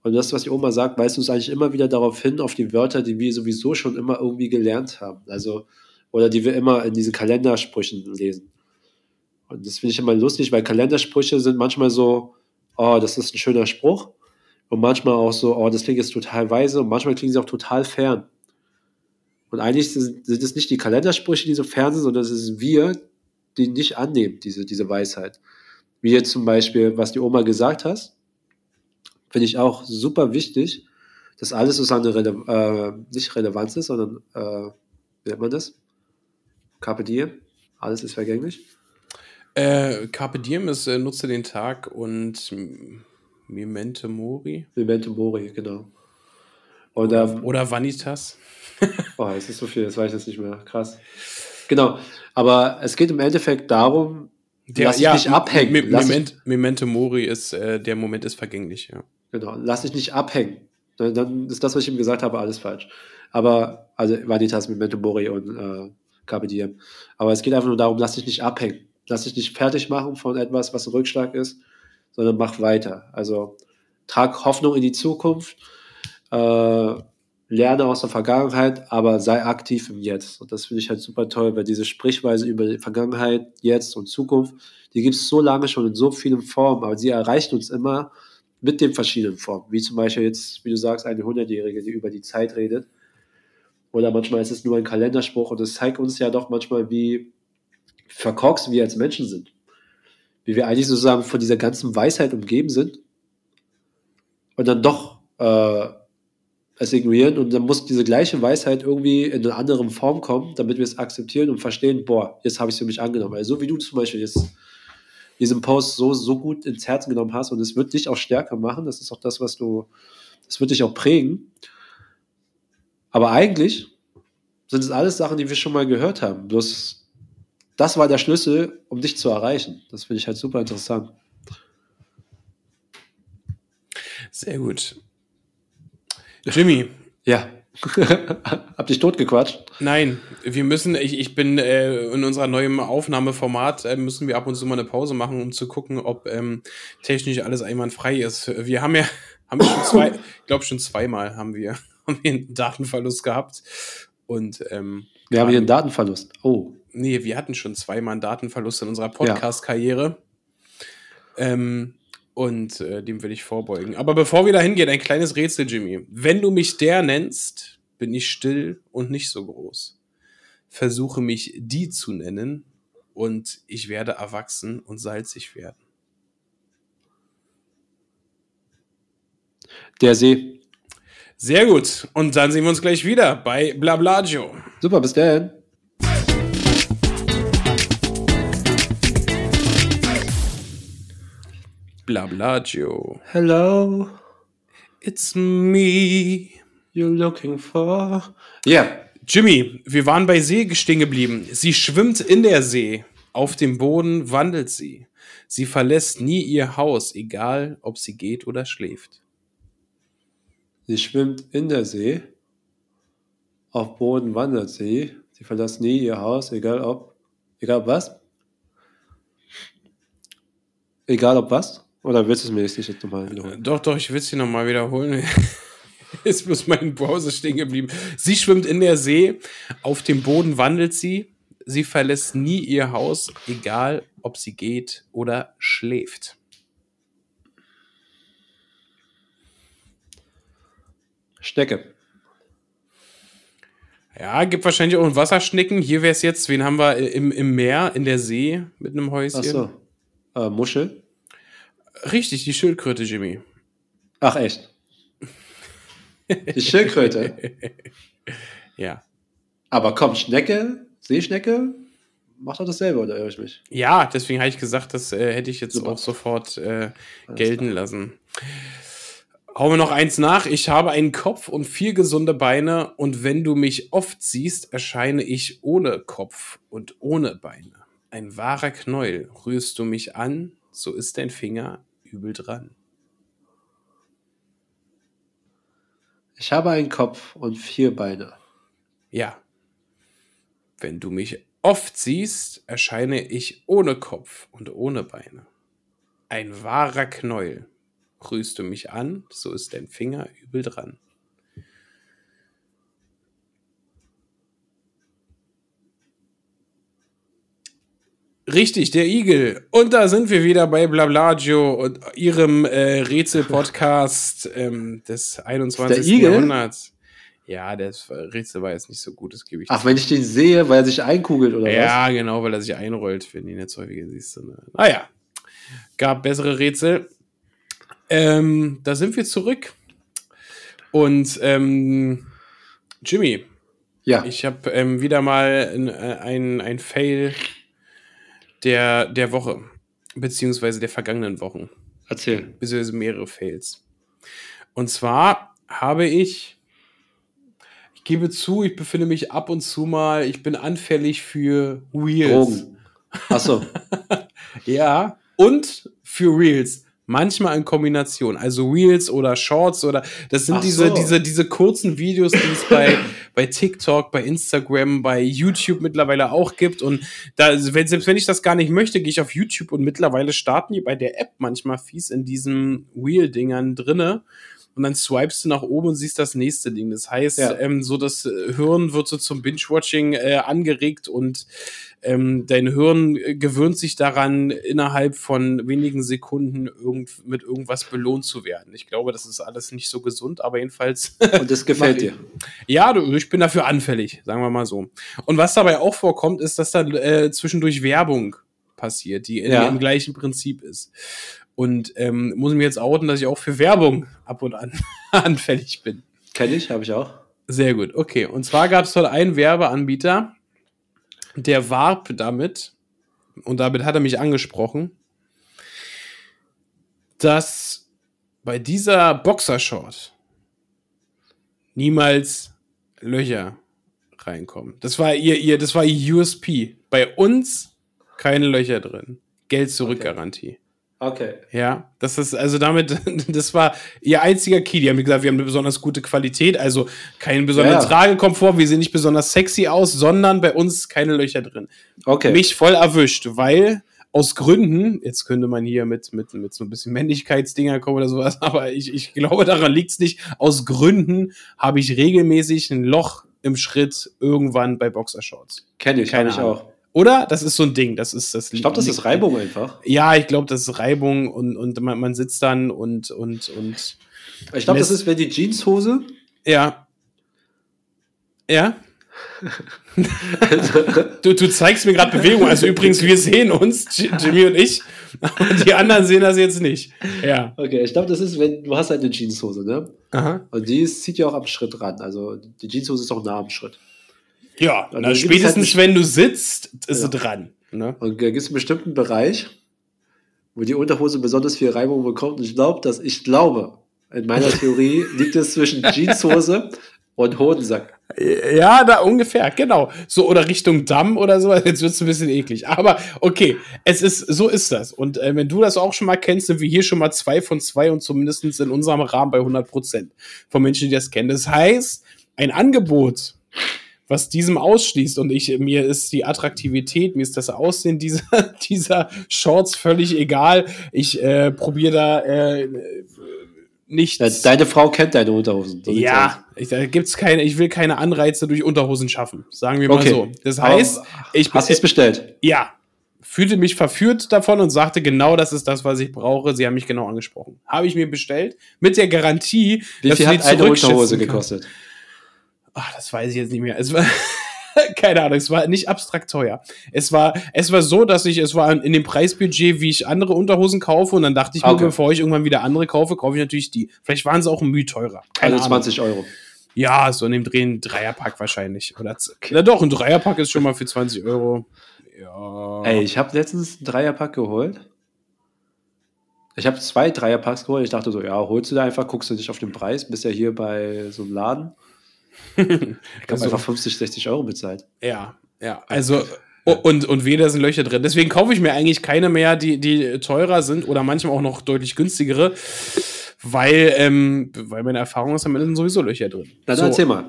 Und das, was die Oma sagt, weist uns eigentlich immer wieder darauf hin, auf die Wörter, die wir sowieso schon immer irgendwie gelernt haben. Also, oder die wir immer in diesen Kalendersprüchen lesen. Und das finde ich immer lustig, weil Kalendersprüche sind manchmal so, oh, das ist ein schöner Spruch. Und manchmal auch so, oh, das klingt jetzt total weise. Und manchmal klingen sie auch total fern. Und eigentlich sind, sind es nicht die Kalendersprüche, die so fern sind, sondern es ist wir, die nicht annehmen, diese, diese Weisheit. Wie jetzt zum Beispiel, was die Oma gesagt hat, finde ich auch super wichtig, dass alles sozusagen Rele äh, nicht Relevanz ist, sondern, äh, wie nennt man das? Carpe diem, alles ist vergänglich. Äh, Carpe diem ist, äh, nutze den Tag und Memento Mori. Memento Mori, genau. Oder, oder Vanitas. oh, es ist so viel, das weiß ich jetzt nicht mehr. Krass. Genau. Aber es geht im Endeffekt darum, der, lass dich ja, nicht abhängen. Me Moment, Memento Mori ist, äh, der Moment ist vergänglich, ja. Genau, lass dich nicht abhängen. Dann, dann ist das, was ich ihm gesagt habe, alles falsch. Aber, also Vanitas, Memento Mori und äh, Carpe Diem. Aber es geht einfach nur darum, lass dich nicht abhängen. Lass dich nicht fertig machen von etwas, was ein Rückschlag ist, sondern mach weiter. Also trag Hoffnung in die Zukunft. Äh, lerne aus der Vergangenheit, aber sei aktiv im Jetzt. Und das finde ich halt super toll, weil diese Sprichweise über die Vergangenheit, Jetzt und Zukunft, die gibt es so lange schon in so vielen Formen, aber sie erreicht uns immer mit den verschiedenen Formen. Wie zum Beispiel jetzt, wie du sagst, eine Hundertjährige, die über die Zeit redet. Oder manchmal ist es nur ein Kalenderspruch und es zeigt uns ja doch manchmal, wie verkorkst wir als Menschen sind. Wie wir eigentlich sozusagen von dieser ganzen Weisheit umgeben sind und dann doch äh, es ignorieren und dann muss diese gleiche Weisheit irgendwie in einer anderen Form kommen, damit wir es akzeptieren und verstehen, boah, jetzt habe ich es für mich angenommen. Also so wie du zum Beispiel jetzt diesen Post so, so gut ins Herz genommen hast und es wird dich auch stärker machen, das ist auch das, was du, das wird dich auch prägen. Aber eigentlich sind es alles Sachen, die wir schon mal gehört haben. Bloß das war der Schlüssel, um dich zu erreichen. Das finde ich halt super interessant. Sehr gut. Jimmy. Ja. Hab dich totgequatscht? Nein, wir müssen, ich, ich bin äh, in unserer neuen Aufnahmeformat, äh, müssen wir ab und zu mal eine Pause machen, um zu gucken, ob ähm, technisch alles einwandfrei ist. Wir haben ja, haben wir schon zwei, ich glaube schon zweimal haben wir, haben wir einen Datenverlust gehabt. Und ähm, wir haben hier einen Datenverlust. Oh. Nee, wir hatten schon zweimal einen Datenverlust in unserer Podcast-Karriere. Ja. Ähm, und äh, dem will ich vorbeugen. Aber bevor wir da hingehen, ein kleines Rätsel, Jimmy. Wenn du mich der nennst, bin ich still und nicht so groß. Versuche mich die zu nennen und ich werde erwachsen und salzig werden. Der See. Sehr gut. Und dann sehen wir uns gleich wieder bei Blablagio. Super, bis dann. Blablagio. Hello. It's me. You're looking for. Yeah. Jimmy, wir waren bei See stehen geblieben. Sie schwimmt in der See. Auf dem Boden wandelt sie. Sie verlässt nie ihr Haus, egal ob sie geht oder schläft. Sie schwimmt in der See. Auf Boden wandelt sie. Sie verlässt nie ihr Haus, egal ob. Egal was? Egal ob was? Oder willst du es mir jetzt nicht nochmal wiederholen? Doch, doch, ich will es dir nochmal wiederholen. Ist bloß mein Browser stehen geblieben. Sie schwimmt in der See, auf dem Boden wandelt sie, sie verlässt nie ihr Haus, egal ob sie geht oder schläft. Schnecke. Ja, gibt wahrscheinlich auch einen Wasserschnecken. Hier wäre es jetzt, wen haben wir im, im Meer, in der See mit einem Häuschen? Ach so. Äh, Muschel. Richtig, die Schildkröte, Jimmy. Ach, echt? Die Schildkröte? ja. Aber komm, Schnecke, Seeschnecke, macht doch dasselbe, oder irre ich mich? Ja, deswegen habe ich gesagt, das äh, hätte ich jetzt Super. auch sofort äh, gelten lassen. Hauen wir noch eins nach. Ich habe einen Kopf und vier gesunde Beine und wenn du mich oft siehst, erscheine ich ohne Kopf und ohne Beine. Ein wahrer Knäuel. Rührst du mich an, so ist dein Finger übel dran. Ich habe einen Kopf und vier Beine. Ja. Wenn du mich oft siehst, erscheine ich ohne Kopf und ohne Beine. Ein wahrer Knäuel. Rührst du mich an, so ist dein Finger übel dran. Richtig, der Igel. Und da sind wir wieder bei Blablagio und ihrem äh, Rätsel-Podcast ähm, des 21. Der Igel? Jahrhunderts. Ja, das Rätsel war jetzt nicht so gut, das gebe ich. Ach, zu. wenn ich den sehe, weil er sich einkugelt oder ja, was? Ja, genau, weil er sich einrollt, wenn du ihn jetzt häufiger siehst. Ne? Naja, gab bessere Rätsel. Ähm, da sind wir zurück. Und ähm, Jimmy. Ja. Ich habe ähm, wieder mal ein, äh, ein, ein Fail der, der Woche, beziehungsweise der vergangenen Wochen. Erzähl. Beziehungsweise mehrere Fails. Und zwar habe ich, ich gebe zu, ich befinde mich ab und zu mal, ich bin anfällig für Wheels. Drogen. Achso. ja, und für Reels. Manchmal in Kombination, also Reels oder Shorts oder das sind diese, so. diese, diese kurzen Videos, die es bei, bei TikTok, bei Instagram, bei YouTube mittlerweile auch gibt. Und da, selbst wenn ich das gar nicht möchte, gehe ich auf YouTube und mittlerweile starten die bei der App manchmal fies in diesen Reel-Dingern drinne. Und dann swipest du nach oben und siehst das nächste Ding. Das heißt, Ja. ähm, so das äh, Hirn wird so zum Binge-Watching äh, angeregt und ähm, dein Hirn äh, gewöhnt sich daran, innerhalb von wenigen Sekunden irgend, mit irgendwas belohnt zu werden. Ich glaube, das ist alles nicht so gesund, aber jedenfalls Und das gefällt dir. Ja, du, ich bin dafür anfällig, sagen wir mal so. Und was dabei auch vorkommt, ist, dass da äh, zwischendurch Werbung passiert, die, Ja. die im gleichen Prinzip ist. Und ähm, muss ich mir jetzt outen, dass ich auch für Werbung ab und an anfällig bin. Kenn ich, habe ich auch. Sehr gut, okay. Und zwar gab es dort einen Werbeanbieter, der warb damit, und damit hat er mich angesprochen, dass bei dieser Boxershort niemals Löcher reinkommen. Das war ihr, ihr, das war ihr USP. Bei uns keine Löcher drin. Geld zurück Garantie. Okay. Ja, das ist also damit, das war ihr einziger Key. Die haben gesagt, wir haben eine besonders gute Qualität, also keinen besonderen Ja. Tragekomfort, wir sehen nicht besonders sexy aus, sondern bei uns keine Löcher drin. Okay. Mich voll erwischt, weil aus Gründen, jetzt könnte man hier mit, mit, mit so ein bisschen Männlichkeitsdinger kommen oder sowas, aber ich, ich glaube, daran liegt's nicht. Aus Gründen habe ich regelmäßig ein Loch im Schritt irgendwann bei Boxershorts. Kenn ich, habe ich auch. Oder? Das ist so ein Ding. Das ist das. Ich glaube, das ist Reibung einfach. Ja, ich glaube, das ist Reibung und, und man, man sitzt dann und, und, und Ich glaube, das ist, wenn die Jeanshose. ja. Ja. du, du zeigst mir gerade Bewegung. Also übrigens, wir sehen uns, Jimmy und ich. Aber die anderen sehen das jetzt nicht. Ja. Okay, ich glaube, das ist, wenn du hast halt eine Jeanshose, ne? Aha. Und die ist, zieht ja auch am Schritt ran. Also die Jeanshose ist auch nah am Schritt. Ja, Also na, es spätestens halt wenn du sitzt, ist Ja. sie dran. Ne? Und da gibt es einen bestimmten Bereich, wo die Unterhose besonders viel Reibung bekommt. Und ich glaube, dass ich glaube, in meiner Theorie liegt es zwischen Jeanshose und Hodensack. Ja, da ungefähr, genau. So oder Richtung Damm oder so. Jetzt wird's ein bisschen eklig. Aber okay, es ist, so ist das. Und äh, wenn du das auch schon mal kennst, sind wir hier schon mal zwei von zwei und zumindest in unserem Rahmen bei 100 Prozent von Menschen, die das kennen. Das heißt, ein Angebot, was diesem ausschließt und ich, mir ist die Attraktivität, mir ist das Aussehen dieser, dieser Shorts völlig egal. Ich äh, probiere da äh, nichts. Ja, Deine Frau kennt deine Unterhosen. Ja, ich, da gibt's keine, ich will keine Anreize durch Unterhosen schaffen, sagen wir mal Okay. so. Das Aber heißt, ich aus. Hast es bestellt? ja, fühlte mich verführt davon und sagte, genau das ist das, was ich brauche. Sie haben mich genau angesprochen. Habe ich mir bestellt mit der Garantie, Wie dass viel hat eine Unterhose gekostet? Ach, das weiß ich jetzt nicht mehr. Es war keine Ahnung, es war nicht abstrakt teuer. Es war, es war so, dass ich, es war in dem Preisbudget, wie ich andere Unterhosen kaufe, und dann dachte ich mir, Okay. bevor ich irgendwann wieder andere kaufe, kaufe ich natürlich die. Vielleicht waren sie auch ein Mühe teurer. Keine Also Ahnung. 20 Euro. Ja, so in dem Dreh ein Dreierpack wahrscheinlich. Oder z- Na doch, ein Dreierpack ist schon mal für 20 Euro. Ja. Ey, ich habe letztens einen Dreierpack geholt. Ich habe zwei Dreierpacks geholt. Ich dachte so, ja, holst du da einfach, guckst du nicht auf den Preis, bist ja hier bei so einem Laden. Ich habe Also- einfach 50, 60 Euro bezahlt. Ja, ja. Also, und, und weder sind Löcher drin. Deswegen kaufe ich mir eigentlich keine mehr, die, die teurer sind oder manchmal auch noch deutlich günstigere, weil, ähm, weil meine Erfahrung ist, damit sind sowieso Löcher drin. Dann So. erzähl mal.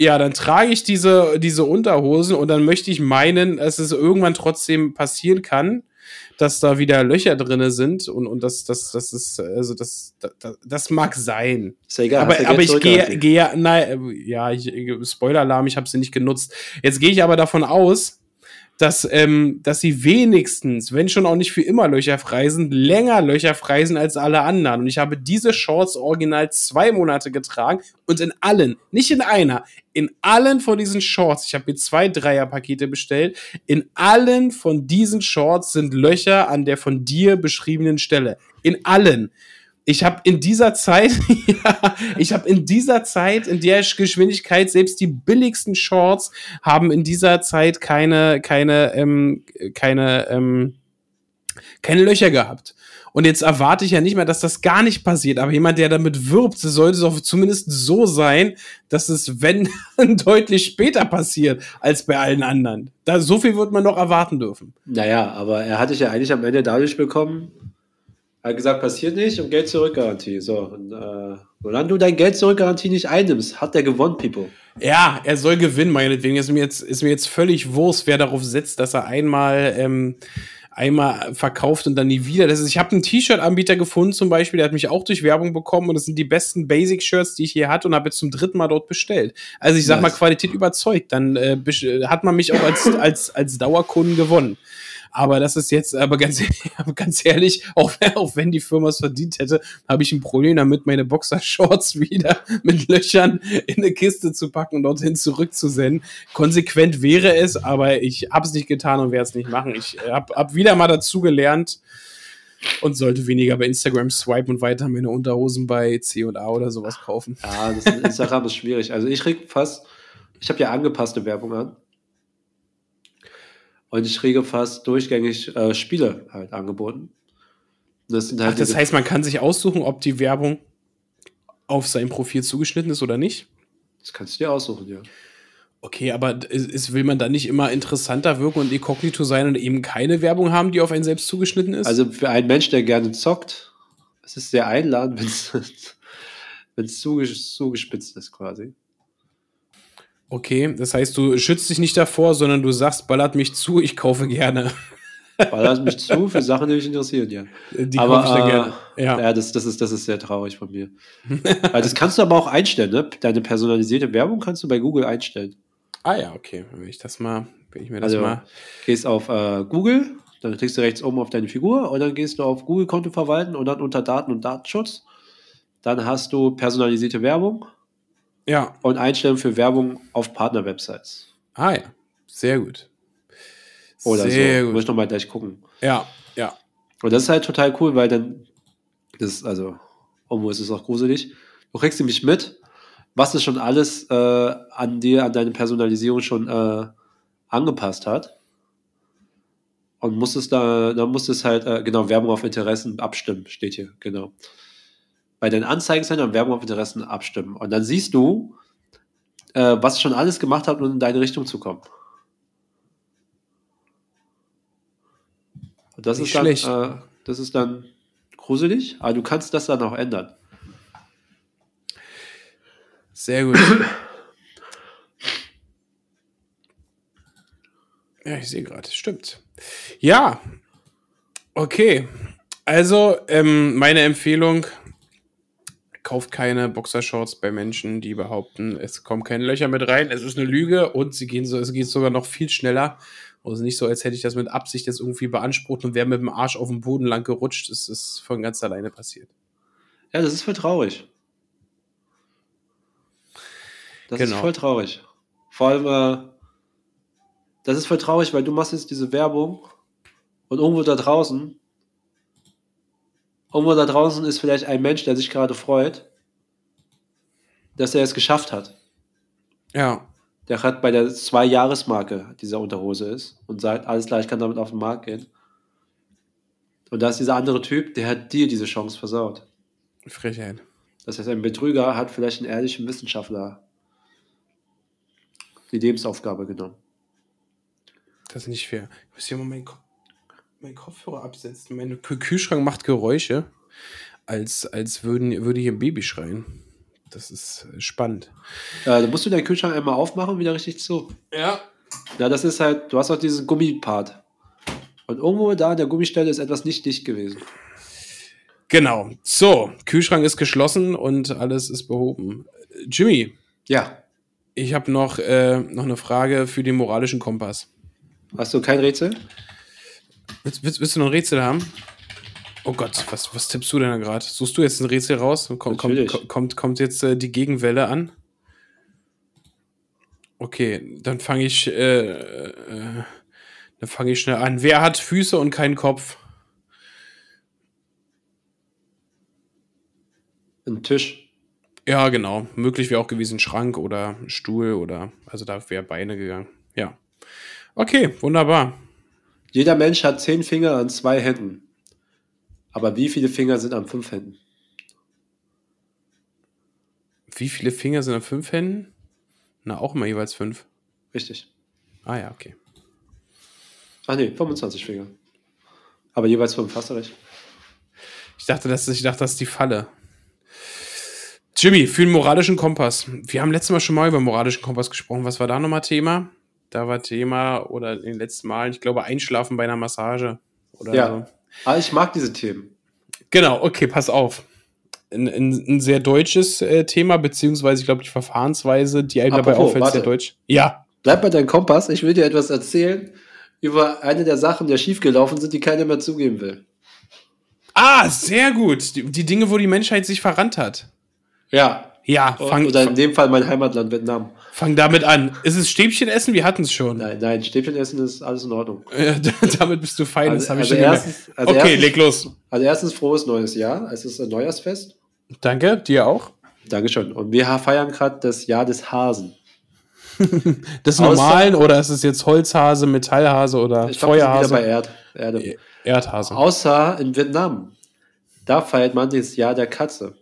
Ja, dann trage ich diese, diese Unterhosen und dann möchte ich meinen, dass es irgendwann trotzdem passieren kann, dass da wieder Löcher drinne sind und, und das, das, das ist, also das, das, das mag sein. Ist ja egal. aber aber ich gehe, gehe ja, nein, äh, ja, ich, Spoiler-Alarm, ich habe sie nicht genutzt. Jetzt gehe ich aber davon aus, dass, ähm, dass sie wenigstens, wenn schon auch nicht für immer Löcher frei sind, länger Löcher frei sind als alle anderen. Und ich habe diese Shorts original zwei Monate getragen und in allen, nicht in einer, in allen von diesen Shorts, ich habe mir zwei Dreierpakete bestellt, in allen von diesen Shorts sind Löcher an der von dir beschriebenen Stelle. In allen. Ich habe in dieser Zeit, ja, ich habe in dieser Zeit, in der Geschwindigkeit, selbst die billigsten Shorts haben in dieser Zeit keine, keine, ähm, keine, ähm, keine Löcher gehabt. Und jetzt erwarte ich ja nicht mehr, dass das gar nicht passiert. Aber jemand, der damit wirbt, sollte es auch zumindest so sein, dass es, wenn, deutlich später passiert als bei allen anderen. Da, so viel wird man noch erwarten dürfen. Naja, aber er hatte ich ja eigentlich am Ende dadurch bekommen, hat gesagt, passiert nicht und Geld zurückgarantie. So, und äh, solange du dein Geld zurückgarantie nicht einnimmst, hat der gewonnen, Pipo. Ja, er soll gewinnen, meinetwegen. Ist mir jetzt, ist mir jetzt völlig Wurst, wer darauf setzt, dass er einmal, ähm, einmal verkauft und dann nie wieder. Das ist, ich habe einen T-Shirt-Anbieter gefunden zum Beispiel, der hat mich auch durch Werbung bekommen und das sind die besten Basic-Shirts, die ich hier hatte und habe jetzt zum dritten Mal dort bestellt. Also ich sag nice. mal, Qualität überzeugt, dann äh, hat man mich auch als, als, als Dauerkunden gewonnen. Aber das ist jetzt, aber ganz, ganz ehrlich, auch, auch wenn die Firma es verdient hätte, habe ich ein Problem damit, meine Boxershorts wieder mit Löchern in eine Kiste zu packen und dorthin zurückzusenden. Konsequent wäre es, aber ich habe es nicht getan und werde es nicht machen. Ich habe hab wieder mal dazu gelernt und sollte weniger bei Instagram swipen und weiter meine Unterhosen bei C und A oder sowas kaufen. Ja, das ist Instagram ist schwierig. Also ich krieg fast, ich habe ja angepasste Werbung an. Und ich kriege fast durchgängig äh, Spiele halt angeboten. Das, halt Ach, das heißt, man kann sich aussuchen, ob die Werbung auf sein Profil zugeschnitten ist oder nicht? Das kannst du dir aussuchen, ja. Okay, aber ist, will man dann nicht immer interessanter wirken und inkognito sein und eben keine Werbung haben, die auf einen selbst zugeschnitten ist? Also für einen Mensch, der gerne zockt, es ist sehr einladend, wenn es zugespitzt ist quasi. Okay, das heißt, du schützt dich nicht davor, sondern du sagst, ballert mich zu, ich kaufe gerne. Ballert mich zu für Sachen, die mich interessieren, ja. Die aber, kaufe ich äh, gerne. Ja, ja das, das, ist, das ist sehr traurig von mir. das kannst du aber auch einstellen, ne? Deine personalisierte Werbung kannst du bei Google einstellen. Ah ja, okay. Wenn ich das mal, wenn ich mir das also, mal. Gehst auf äh, Google, dann klickst du rechts oben auf deine Figur und dann gehst du auf Google-Konto verwalten und dann unter Daten und Datenschutz. Dann hast du personalisierte Werbung ja. Und Einstellungen für Werbung auf Partner-Websites. Ah ja, sehr gut. Oder sehr so. Gut. Muss ich nochmal gleich gucken. Ja, ja. Und das ist halt total cool, weil dann, das ist also, irgendwo ist es auch gruselig. Du kriegst nämlich mit, was es schon alles äh, an dir, an deine Personalisierung schon äh, angepasst hat. Und musstest da, dann musst es halt, äh, genau, Werbung auf Interessen abstimmen, steht hier, genau bei den Anzeigensendern Werbung auf Interessen abstimmen. Und dann siehst du, äh, was schon alles gemacht hat, um in deine Richtung zu kommen. Und das Nicht ist dann, schlecht. Äh, das ist dann gruselig, aber du kannst das dann auch ändern. Sehr gut. ja, ich sehe gerade, stimmt. Ja, okay. Also, ähm, meine Empfehlung, kauft keine Boxershorts bei Menschen, die behaupten, es kommen keine Löcher mit rein, es ist eine Lüge und sie gehen so, es geht sogar noch viel schneller. Also nicht so, als hätte ich das mit Absicht jetzt irgendwie beansprucht und wäre mit dem Arsch auf dem Boden lang gerutscht. Es ist von ganz alleine passiert. Ja, das ist voll traurig. Das genau. ist voll traurig. Vor allem, äh, das ist voll traurig, weil du machst jetzt diese Werbung und irgendwo da draußen irgendwo da draußen ist vielleicht ein Mensch, der sich gerade freut, dass er es geschafft hat. Ja. Der hat bei der Zwei-Jahres-Marke dieser Unterhose ist und sagt, alles klar, ich kann damit auf den Markt gehen. Und da ist dieser andere Typ, der hat dir diese Chance versaut. Frechheit. Das heißt, ein Betrüger hat vielleicht einen ehrlichen Wissenschaftler die Lebensaufgabe genommen. Das ist nicht fair. Ich muss hier mal meinen Kopf mein Kopfhörer absetzen. Mein Kühlschrank macht Geräusche, als, als würden, würde hier ein Baby schreien. Das ist spannend. Ja, dann musst du deinen Kühlschrank einmal aufmachen und wieder richtig zu. Ja. Ja, das ist halt, du hast auch diesen Gummipart. Und irgendwo da an der Gummistelle ist etwas nicht dicht gewesen. Genau. So, Kühlschrank ist geschlossen und alles ist behoben. Jimmy. Ja. Ich habe noch, äh, noch eine Frage für den moralischen Kompass. Hast du kein Rätsel? Willst, willst, willst, du noch ein Rätsel haben? Oh Gott, was, was tippst du denn da gerade? Suchst du jetzt ein Rätsel raus? Komm, kommt, kommt, kommt jetzt äh, die Gegenwelle an? Okay, dann fange ich, äh, äh, dann fange ich schnell an. Wer hat Füße und keinen Kopf? Ein Tisch. Ja, genau. Möglich wäre auch gewesen Schrank oder Stuhl oder, also da wäre Beine gegangen. Ja. Okay, wunderbar. Jeder Mensch hat zehn Finger an zwei Händen. Aber wie viele Finger sind an fünf Händen? Wie viele Finger sind an fünf Händen? Na, auch immer jeweils fünf. Richtig. Ah ja, okay. Ach nee, 25 Finger. Aber jeweils fünf, hast du recht. Ich dachte, das, ich dachte, das ist die Falle. Jimmy, für den moralischen Kompass. Wir haben letztes Mal schon mal über moralischen Kompass gesprochen. Was war da nochmal Thema? Da war Thema, oder in den letzten Malen, ich glaube, Einschlafen bei einer Massage oder Ja. so. Ah, ich mag diese Themen. Genau, okay, pass auf. Ein, ein, ein sehr deutsches äh, Thema, beziehungsweise ich glaube die Verfahrensweise, die einem dabei auffällt, ist sehr deutsch. Ja. Bleib bei deinem Kompass. Ich will dir etwas erzählen über eine der Sachen, die schiefgelaufen sind, die keiner mehr zugeben will. Ah, sehr gut. Die, die Dinge, wo die Menschheit sich verrannt hat. Ja. Ja, fang, Oder in dem Fall mein Heimatland Vietnam. Fang damit an. Ist es Stäbchenessen? Wir hatten es schon. Nein, nein, Stäbchen essen ist alles in Ordnung. Damit bist du fein, das Also- habe ich also schon gemerkt. erstens- also okay, erstens- leg los. Also erstens frohes neues Jahr. Es ist ein Neujahrsfest. Danke, dir auch. Dankeschön. Und wir feiern gerade das Jahr des Hasen. Das Außer- Normalen oder ist es jetzt Holzhase, Metallhase oder Ich glaube, wir sind wieder bei Feuerhase? Erd Erde. Erdhase. Außer in Vietnam. Da feiert man das Jahr der Katze.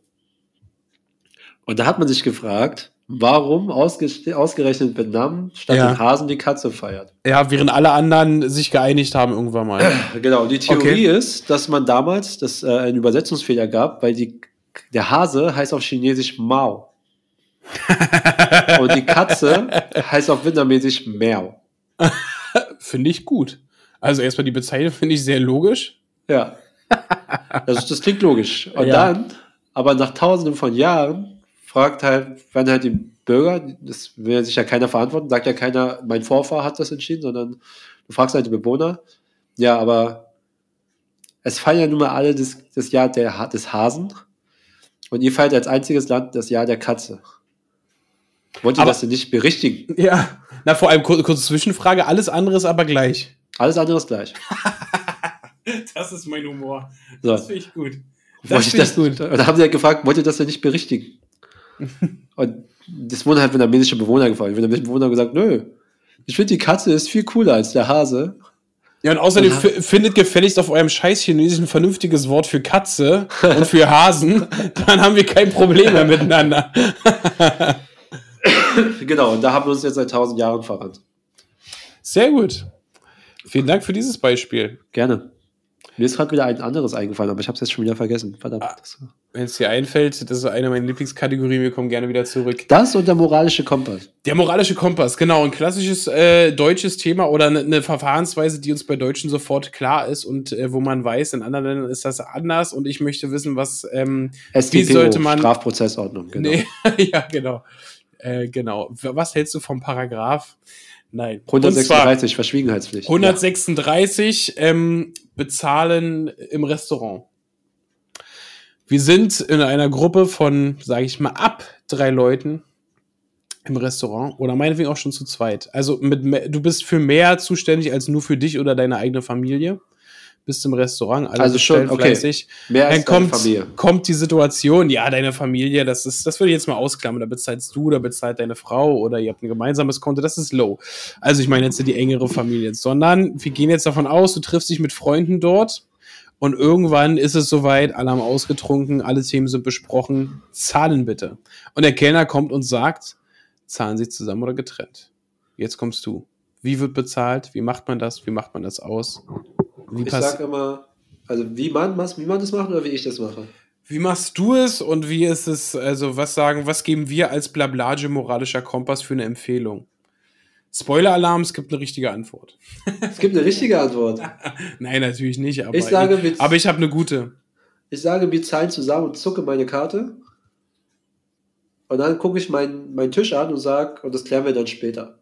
Und da hat man sich gefragt, warum ausge ausgerechnet Vietnam statt Ja. den Hasen die Katze feiert. Ja, während alle anderen sich geeinigt haben irgendwann mal. Genau, und die Theorie Okay. ist, dass man damals das, äh, einen Übersetzungsfehler gab, weil die, der Hase heißt auf Chinesisch Mao. und die Katze heißt auf Vietnamesisch Miao. Finde ich gut. Also erstmal die Bezeichnung finde ich sehr logisch. Ja. Das, das klingt logisch. Und Ja. dann, aber nach tausenden von Jahren, fragt halt, werden halt die Bürger, das will ja sich ja keiner verantworten, sagt ja keiner, mein Vorfahr hat das entschieden, sondern du fragst halt die Bewohner, ja, aber es feiern ja nun mal alle das, das Jahr der, des Hasen und ihr feiert als einziges Land das Jahr der Katze. Wollt ihr Aber- das denn nicht berichtigen? Ja. Na, vor allem kur kurze Zwischenfrage, alles andere ist aber gleich. Alles andere ist gleich. Das ist mein Humor. So. finde ich gut. Wollte ich das, Und dann haben sie halt gefragt, wollt ihr das denn nicht berichtigen? und das wurden halt vietnamesische Bewohner gefragt. Die vietnamesischen Bewohner haben gesagt, nö, ich finde die Katze ist viel cooler als der Hase. Ja, und außerdem f- findet gefälligst auf eurem scheiß Chinesisch ein vernünftiges Wort für Katze und für Hasen. Dann haben wir kein Problem mehr miteinander. genau, und da haben wir uns jetzt seit tausend Jahren verrannt. Sehr gut. Vielen Dank für dieses Beispiel. Gerne. Mir ist gerade wieder ein anderes eingefallen, aber ich habe es jetzt schon wieder vergessen. Verdammt. Das, Wenn es dir einfällt, das ist eine meiner Lieblingskategorien, wir kommen gerne wieder zurück. das und der moralische Kompass. Der moralische Kompass, genau, ein klassisches äh, deutsches Thema oder eine ne Verfahrensweise, die uns bei Deutschen sofort klar ist und äh, wo man weiß, in anderen Ländern ist das anders und ich möchte wissen, was, ähm, StPO, sollte man- Strafprozessordnung, genau. nee, ja, genau, äh, genau. Was hältst du vom Paragraph? Nein. Und zwar 136, Verschwiegenheitspflicht. 136 ähm, bezahlen im Restaurant. Wir sind in einer Gruppe von, sage ich mal, ab drei Leuten im Restaurant oder meinetwegen auch schon zu zweit. Also mit, du bist für mehr zuständig als nur für dich oder deine eigene Familie. Bist im Restaurant, alle Also schon, okay. fleißig. Mehr als Dann kommt, Familie. kommt die Situation, ja, deine Familie, das ist, das würde ich jetzt mal ausklammern. Da bezahlst du, da bezahlt deine Frau oder ihr habt ein gemeinsames Konto, das ist low. Also ich meine jetzt die engere Familie, sondern wir gehen jetzt davon aus, du triffst dich mit Freunden dort und irgendwann ist es soweit, alle haben ausgetrunken, alle Themen sind besprochen, zahlen bitte. Und der Kellner kommt und sagt, zahlen Sie zusammen oder getrennt. Jetzt kommst du. Wie wird bezahlt? Wie macht man das? Wie macht man das aus? Wie Ich pass- sag immer, also wie man, wie man das macht oder wie ich das mache. Wie machst du es und wie ist es, also was sagen, was geben wir als Blablage moralischer Kompass für eine Empfehlung? Spoiler-Alarm, es gibt eine richtige Antwort. Es gibt eine richtige Antwort. Nein, natürlich nicht, aber Ich sage, ich, aber ich habe eine gute. Ich sage, wir zahlen zusammen und zucke meine Karte. Und dann gucke ich meinen meinen Tisch an und sage, und das klären wir dann später.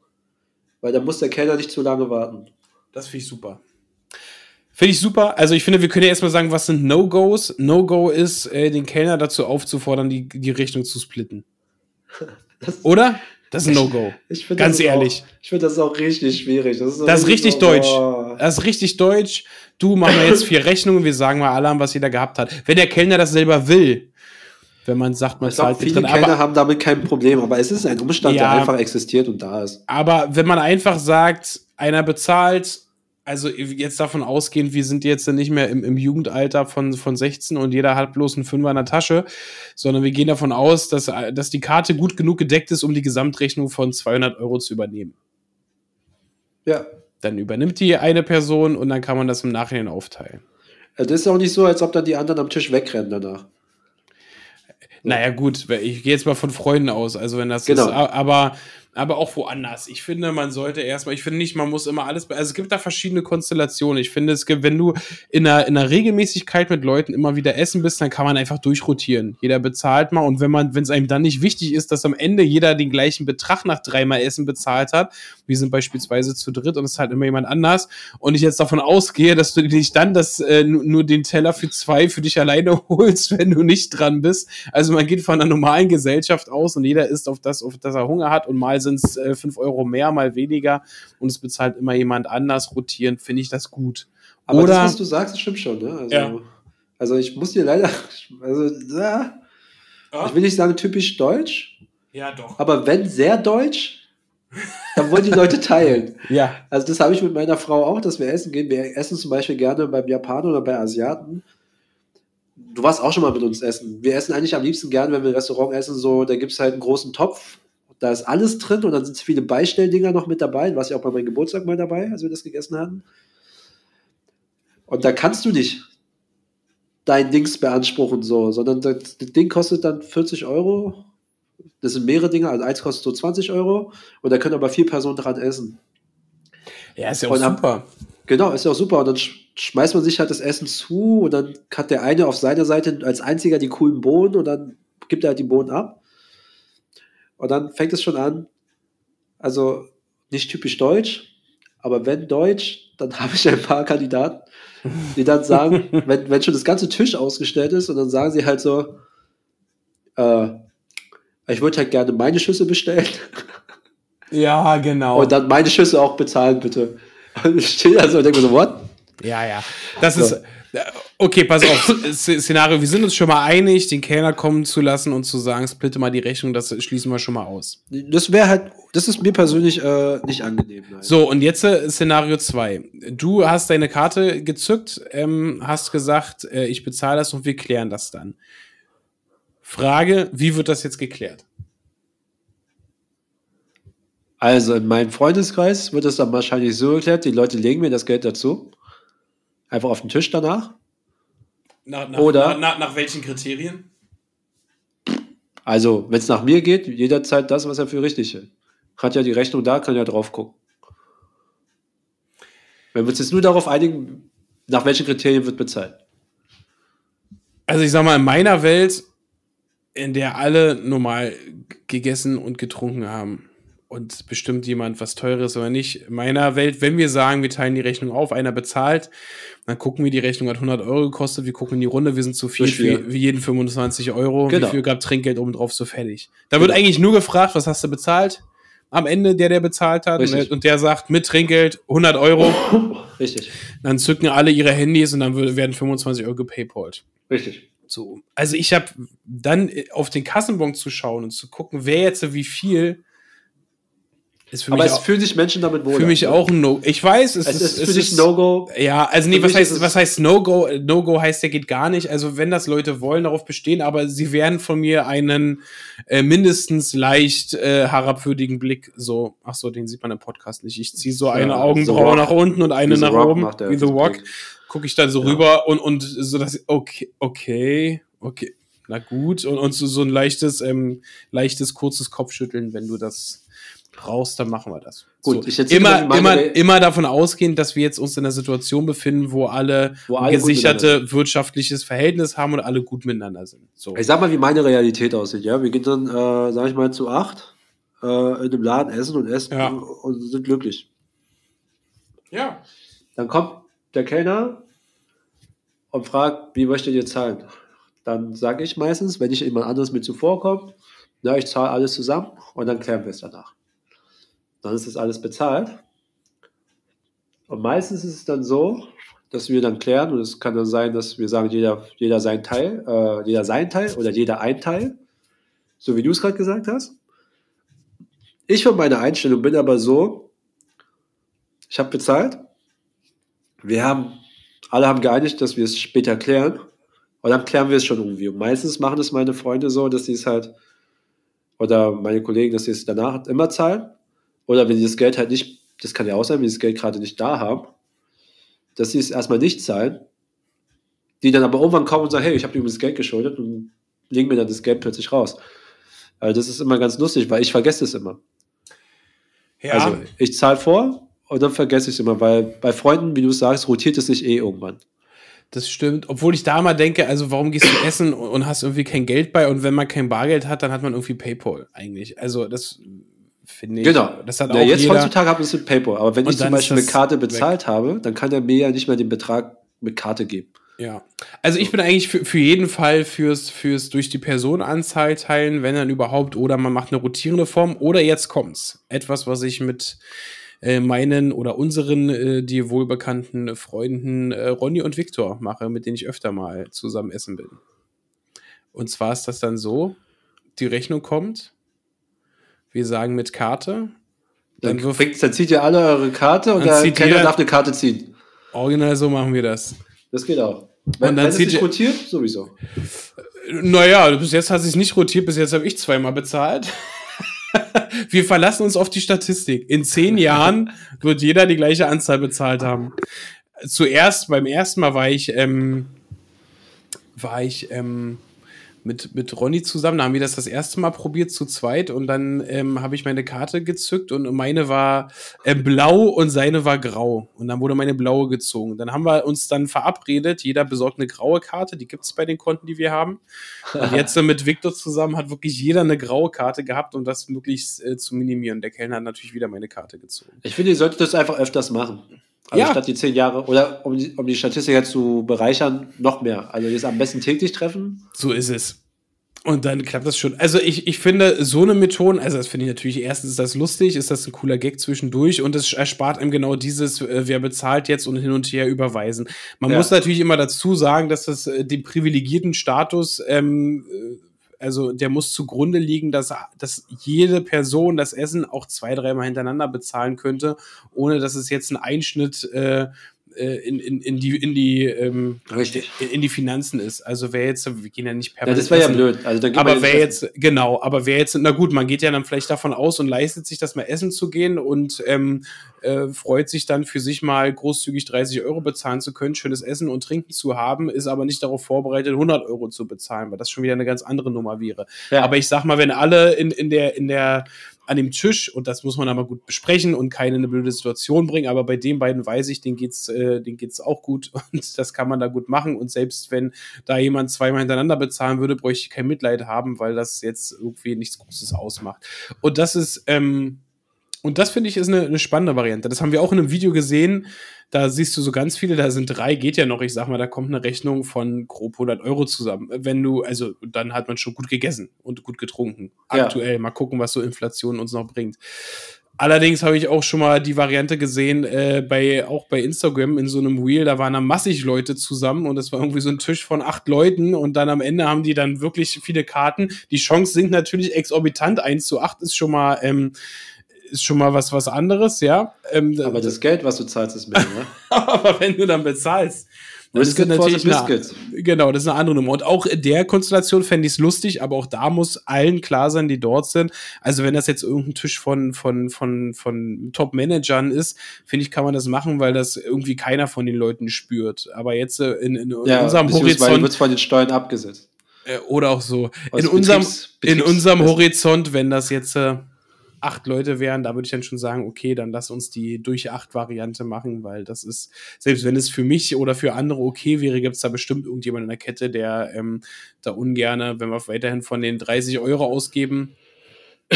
Weil dann muss der Kellner nicht zu lange warten. Das finde ich super. Finde ich super. Also ich finde, wir können ja erstmal sagen, was sind No-Gos? No-Go ist, äh, den Kellner dazu aufzufordern, die, die Rechnung zu splitten. Das, Oder? Das ist ein No-Go. Ganz ehrlich. Auch, ich finde das auch richtig schwierig. Das ist, Das ist richtig so, deutsch. boah. Das ist richtig deutsch. Du machen wir jetzt vier Rechnungen, wir sagen mal alle an, was jeder gehabt hat. Wenn der Kellner das selber will, wenn man sagt, man Ich zahlt viele getrennt, Kellner aber, haben damit kein Problem, aber es ist ein Umstand, Ja. der einfach existiert und da ist. aber wenn man einfach sagt, einer bezahlt, also jetzt davon ausgehend, wir sind jetzt nicht mehr im, im Jugendalter von, von 16 und jeder hat bloß einen Fünfer in der Tasche, sondern wir gehen davon aus, dass, dass die Karte gut genug gedeckt ist, um die Gesamtrechnung von 200 Euro zu übernehmen. Ja. Dann übernimmt die eine Person und dann kann man das im Nachhinein aufteilen. Also Das ist auch nicht so, als ob dann die anderen am Tisch wegrennen danach. Naja, gut, ich gehe jetzt mal von Freunden aus. Also, wenn das Genau. ist, aber aber auch woanders. Ich finde, man sollte erstmal, ich finde nicht, man muss immer alles, also es gibt da verschiedene Konstellationen. Ich finde, es gibt, wenn du in einer, in einer Regelmäßigkeit mit Leuten immer wieder essen bist, dann kann man einfach durchrotieren. Jeder bezahlt mal und wenn man, wenn es einem dann nicht wichtig ist, dass am Ende jeder den gleichen Betrag nach dreimal Essen bezahlt hat, wir sind beispielsweise zu dritt und es ist halt immer jemand anders und ich jetzt davon ausgehe, dass du nicht dann das, äh, nur den Teller für zwei für dich alleine holst, wenn du nicht dran bist. Also man geht von einer normalen Gesellschaft aus und jeder isst auf das, auf das er Hunger hat und mal sind es äh, fünf Euro mehr, mal weniger und es bezahlt immer jemand anders rotierend, finde ich das gut. Aber Oder, das, was du sagst, stimmt schon, ne? Also, ja. also ich muss dir leider, also, ja, ja. ich will nicht sagen typisch deutsch. Ja, doch. Aber wenn sehr deutsch, dann wollen die Leute teilen. ja. Also das habe ich mit meiner Frau auch, dass wir essen gehen. Wir essen zum Beispiel gerne beim Japaner oder bei Asiaten. Du warst auch schon mal mit uns essen. Wir essen eigentlich am liebsten gerne, wenn wir im Restaurant essen, so, da gibt es halt einen großen Topf. Da ist alles drin und dann sind viele Beistelldinger noch mit dabei. Du warst ja auch bei meinem Geburtstag mal dabei, als wir das gegessen hatten. Und da kannst du nicht dein Dings beanspruchen, so, sondern das Ding kostet dann 40 Euro das sind mehrere Dinge, also eins kostet so 20 Euro und da können aber vier Personen dran essen. Ja, ist ja auch super. Ab, genau, ist ja auch super. Und dann schmeißt man sich halt das Essen zu und dann hat der eine auf seiner Seite als einziger die coolen Bohnen und dann gibt er halt die Bohnen ab. Und dann fängt es schon an, also nicht typisch deutsch, aber wenn deutsch, dann habe ich ein paar Kandidaten, die dann sagen, wenn, wenn schon das ganze Tisch ausgestellt ist und dann sagen sie halt so, äh, ich würde halt gerne meine Schüsse bestellen. Ja, genau. Und dann meine Schüsse auch bezahlen, bitte. Und ich stehe da so und denke mir so, what? Ja, ja. Das so. ist. Okay, pass auf. Szenario, wir sind uns schon mal einig, den Kellner kommen zu lassen und zu sagen, splitte mal die Rechnung, das schließen wir schon mal aus. Das wäre halt, das ist mir persönlich äh, nicht angenehm. Nein. So, und jetzt äh, Szenario 2. Du hast deine Karte gezückt, ähm, hast gesagt, äh, ich bezahle das und wir klären das dann. Frage, wie wird das jetzt geklärt? Also in meinem Freundeskreis wird es dann wahrscheinlich so geklärt, die Leute legen mir das Geld dazu. Einfach auf den Tisch danach. Nach, nach, Oder, nach, nach welchen Kriterien? Also, wenn es nach mir geht, jederzeit das, was er für richtig hält. Hat ja die Rechnung da, kann ja drauf gucken. Wenn wir uns jetzt nur darauf einigen, nach welchen Kriterien wird bezahlt. Also ich sag mal, in meiner Welt in der alle normal gegessen und getrunken haben. Und bestimmt jemand was Teures oder nicht. In meiner Welt, wenn wir sagen, wir teilen die Rechnung auf, einer bezahlt, dann gucken wir, die Rechnung hat 100 Euro gekostet, wir gucken in die Runde, wir sind zu viel, wie, wie jeden 25 Euro, genau. wie viel gab Trinkgeld obendrauf, so fertig. Da genau. wird eigentlich nur gefragt, was hast du bezahlt? Am Ende der, der bezahlt hat Richtig. und der sagt mit Trinkgeld 100 Euro. Richtig. Dann zücken alle ihre Handys und dann werden 25 Euro gepaypalt. Richtig. So. Also ich habe dann äh, auf den Kassenbon zu schauen und zu gucken, wer jetzt wie viel aber es fühlen sich Menschen damit wohl. Für mich auch ein No. Ich weiß, es, es ist, ist für dich No-Go. Ja, also nee, was heißt, was heißt No-Go? No-Go heißt, der geht gar nicht. Also wenn das Leute wollen, darauf bestehen, aber sie werden von mir einen äh, mindestens leicht äh, herabwürdigen Blick so, ach so, den sieht man im Podcast nicht. Ich ziehe so eine ja, Augenbraue nach unten und eine nach oben, wie The Walk gucke ich dann so ja. rüber und, und so, dass, okay, okay, okay, na gut. Und, und so, so ein leichtes, ähm, leichtes, kurzes Kopfschütteln, wenn du das brauchst, dann machen wir das. Gut, so. ich immer, immer, immer davon ausgehen, dass wir jetzt uns in einer Situation befinden, wo alle, wo alle gesicherte wirtschaftliches Verhältnis haben und alle gut miteinander sind. So. Ich sag mal, wie meine Realität aussieht. Ja, wir gehen dann, äh, sag ich mal, zu acht äh, in einem Laden essen und essen ja. und sind glücklich. Ja. Dann kommt der Kellner und fragt, wie möchtet ihr zahlen? Dann sage ich meistens, wenn nicht jemand anderes mit zuvorkommt, na, ich zahle alles zusammen und dann klären wir es danach. Dann ist das alles bezahlt. Und meistens ist es dann so, dass wir dann klären, und es kann dann sein, dass wir sagen, jeder, jeder sein Teil, äh, jeder sein Teil oder jeder ein Teil, so wie du es gerade gesagt hast. Ich von meiner Einstellung bin aber so, ich habe bezahlt, wir haben alle haben geeinigt, dass wir es später klären. Und dann klären wir es schon irgendwie. Und meistens machen es meine Freunde so, dass sie es halt, oder meine Kollegen, dass sie es danach immer zahlen. Oder wenn sie das Geld halt nicht, das kann ja auch sein, wenn sie das Geld gerade nicht da haben, dass sie es erstmal nicht zahlen. Die dann aber irgendwann kommen und sagen, hey, ich habe dir übrigens Geld geschuldet und legen mir dann das Geld plötzlich raus. Also das ist immer ganz lustig, weil ich vergesse es immer. Ja. Also ich zahle vor und dann vergesse ich es immer, weil bei Freunden, wie du sagst, rotiert es sich eh irgendwann. Das stimmt. Obwohl ich da mal denke, also warum gehst du essen und hast irgendwie kein Geld bei und wenn man kein Bargeld hat, dann hat man irgendwie PayPal eigentlich. Also das finde ich. Genau. Das hat ja, auch jetzt jeder. heutzutage habe ich es mit PayPal. Aber wenn und ich zum Beispiel eine Karte bezahlt weg. habe, dann kann er mir ja nicht mehr den Betrag mit Karte geben. Ja. Also ich bin eigentlich für, für jeden Fall fürs, fürs durch die Personenanzahl teilen, wenn dann überhaupt, oder man macht eine rotierende Form, oder jetzt kommt's. Etwas, was ich mit äh, meinen oder unseren, äh, dir wohlbekannten Freunden äh, Ronny und Viktor mache, mit denen ich öfter mal zusammen essen bin. Und zwar ist das dann so, die Rechnung kommt, wir sagen mit Karte. Dann, dann, wirft, dann zieht ihr alle eure Karte und der Kellner darf eine Karte ziehen. Original so machen wir das. Das geht auch. Wenn, und dann wenn es sich rotiert, sowieso. Naja, bis jetzt hat es sich nicht rotiert, bis jetzt habe ich zweimal bezahlt. Wir verlassen uns auf die Statistik. In zehn Jahren wird jeder die gleiche Anzahl bezahlt haben. Zuerst, beim ersten Mal war ich, ähm, war ich, ähm, mit, mit Ronny zusammen. Da haben wir das das erste Mal probiert zu zweit und dann ähm, habe ich meine Karte gezückt und meine war äh, blau und seine war grau. Und dann wurde meine blaue gezogen. Dann haben wir uns dann verabredet, jeder besorgt eine graue Karte, die gibt es bei den Konten, die wir haben. Und jetzt äh, mit Victor zusammen hat wirklich jeder eine graue Karte gehabt, um das möglichst äh, zu minimieren. Der Kellner hat natürlich wieder meine Karte gezogen. Ich finde, ihr solltet das einfach öfters machen. Also ja. statt die zehn Jahre, oder um die, um die Statistik jetzt zu bereichern, noch mehr. Also jetzt am besten täglich treffen. So ist es. Und dann klappt das schon. Also ich, ich finde, so eine Methode, also das finde ich natürlich, erstens ist das lustig, ist das ein cooler Gag zwischendurch und es erspart einem genau dieses, äh, wer bezahlt jetzt und hin und her überweisen. Man ja. muss natürlich immer dazu sagen, dass das äh, den privilegierten Status ähm, äh, also der muss zugrunde liegen, dass, dass jede Person das Essen auch zwei, dreimal hintereinander bezahlen könnte, ohne dass es jetzt ein Einschnitt äh, in, in, in die, in die, ähm, Richtig. In, die Finanzen ist. Also wer jetzt, wir gehen ja nicht permanent. Ja, das wäre ja blöd. Also, aber wer jetzt, genau, aber wer jetzt, na gut, man geht ja dann vielleicht davon aus und leistet sich das mal essen zu gehen und ähm, äh, freut sich dann für sich mal großzügig 30 Euro bezahlen zu können, schönes Essen und Trinken zu haben, ist aber nicht darauf vorbereitet, 100 Euro zu bezahlen, weil das schon wieder eine ganz andere Nummer wäre. Ja. Aber ich sag mal, wenn alle in, in der, in der, an dem Tisch, und das muss man aber gut besprechen und keine in eine blöde Situation bringen, aber bei den beiden weiß ich, denen geht's, äh, denen geht's auch gut und das kann man da gut machen. Und selbst wenn da jemand zweimal hintereinander bezahlen würde, bräuchte ich kein Mitleid haben, weil das jetzt irgendwie nichts Großes ausmacht. Und das ist, ähm, und das finde ich ist eine, eine spannende Variante. Das haben wir auch in einem Video gesehen. Da siehst du so ganz viele, da sind drei, geht ja noch. Ich sag mal, da kommt eine Rechnung von grob 100 Euro zusammen. Wenn du, also dann hat man schon gut gegessen und gut getrunken. Aktuell. Ja. Mal gucken, was so Inflation uns noch bringt. Allerdings habe ich auch schon mal die Variante gesehen, äh, bei, auch bei Instagram in so einem Wheel, da waren da massig Leute zusammen und es war irgendwie so ein Tisch von acht Leuten und dann am Ende haben die dann wirklich viele Karten. Die Chance sinkt natürlich exorbitant. 1 zu 8 ist schon mal ähm, ist schon mal was, was anderes, ja. Ähm, aber das Geld, was du zahlst, ist mehr, ne? aber wenn du dann bezahlst, das ist natürlich eine, genau, das ist eine andere Nummer. Und auch in der Konstellation fände ich es lustig, aber auch da muss allen klar sein, die dort sind. Also wenn das jetzt irgendein Tisch von, von, von, von Top-Managern ist, finde ich, kann man das machen, weil das irgendwie keiner von den Leuten spürt. Aber jetzt äh, in, in, in ja, unserem Horizont. wird von den Steuern abgesetzt. Äh, oder auch so. in unserem, Betriebs, Betriebs in unserem Horizont, wenn das jetzt. Äh, acht Leute wären, da würde ich dann schon sagen, okay, dann lass uns die durch acht Variante machen, weil das ist, selbst wenn es für mich oder für andere okay wäre, gibt es da bestimmt irgendjemand in der Kette, der ähm, da ungerne, wenn wir weiterhin von den 30 Euro ausgeben,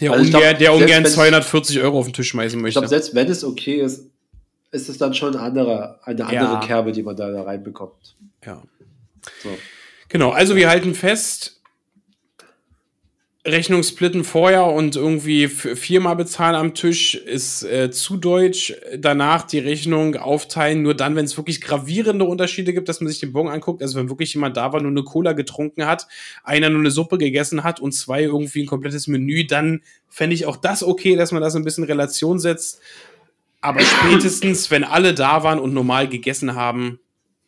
der, also ungern, glaub, der ungern 240 Euro auf den Tisch schmeißen möchte. Ich glaube, selbst wenn es okay ist, ist es dann schon ein anderer, eine andere ja. Kerbe, die man da, da reinbekommt. Ja. So. Genau, also wir halten fest, Rechnungssplitten vorher und irgendwie viermal bezahlen am Tisch ist äh, zu deutsch. Danach die Rechnung aufteilen, nur dann, wenn es wirklich gravierende Unterschiede gibt, dass man sich den Bon anguckt. Also wenn wirklich jemand da war, nur eine Cola getrunken hat, einer nur eine Suppe gegessen hat und zwei irgendwie ein komplettes Menü, dann fände ich auch das okay, dass man das ein bisschen in Relation setzt. Aber spätestens, wenn alle da waren und normal gegessen haben,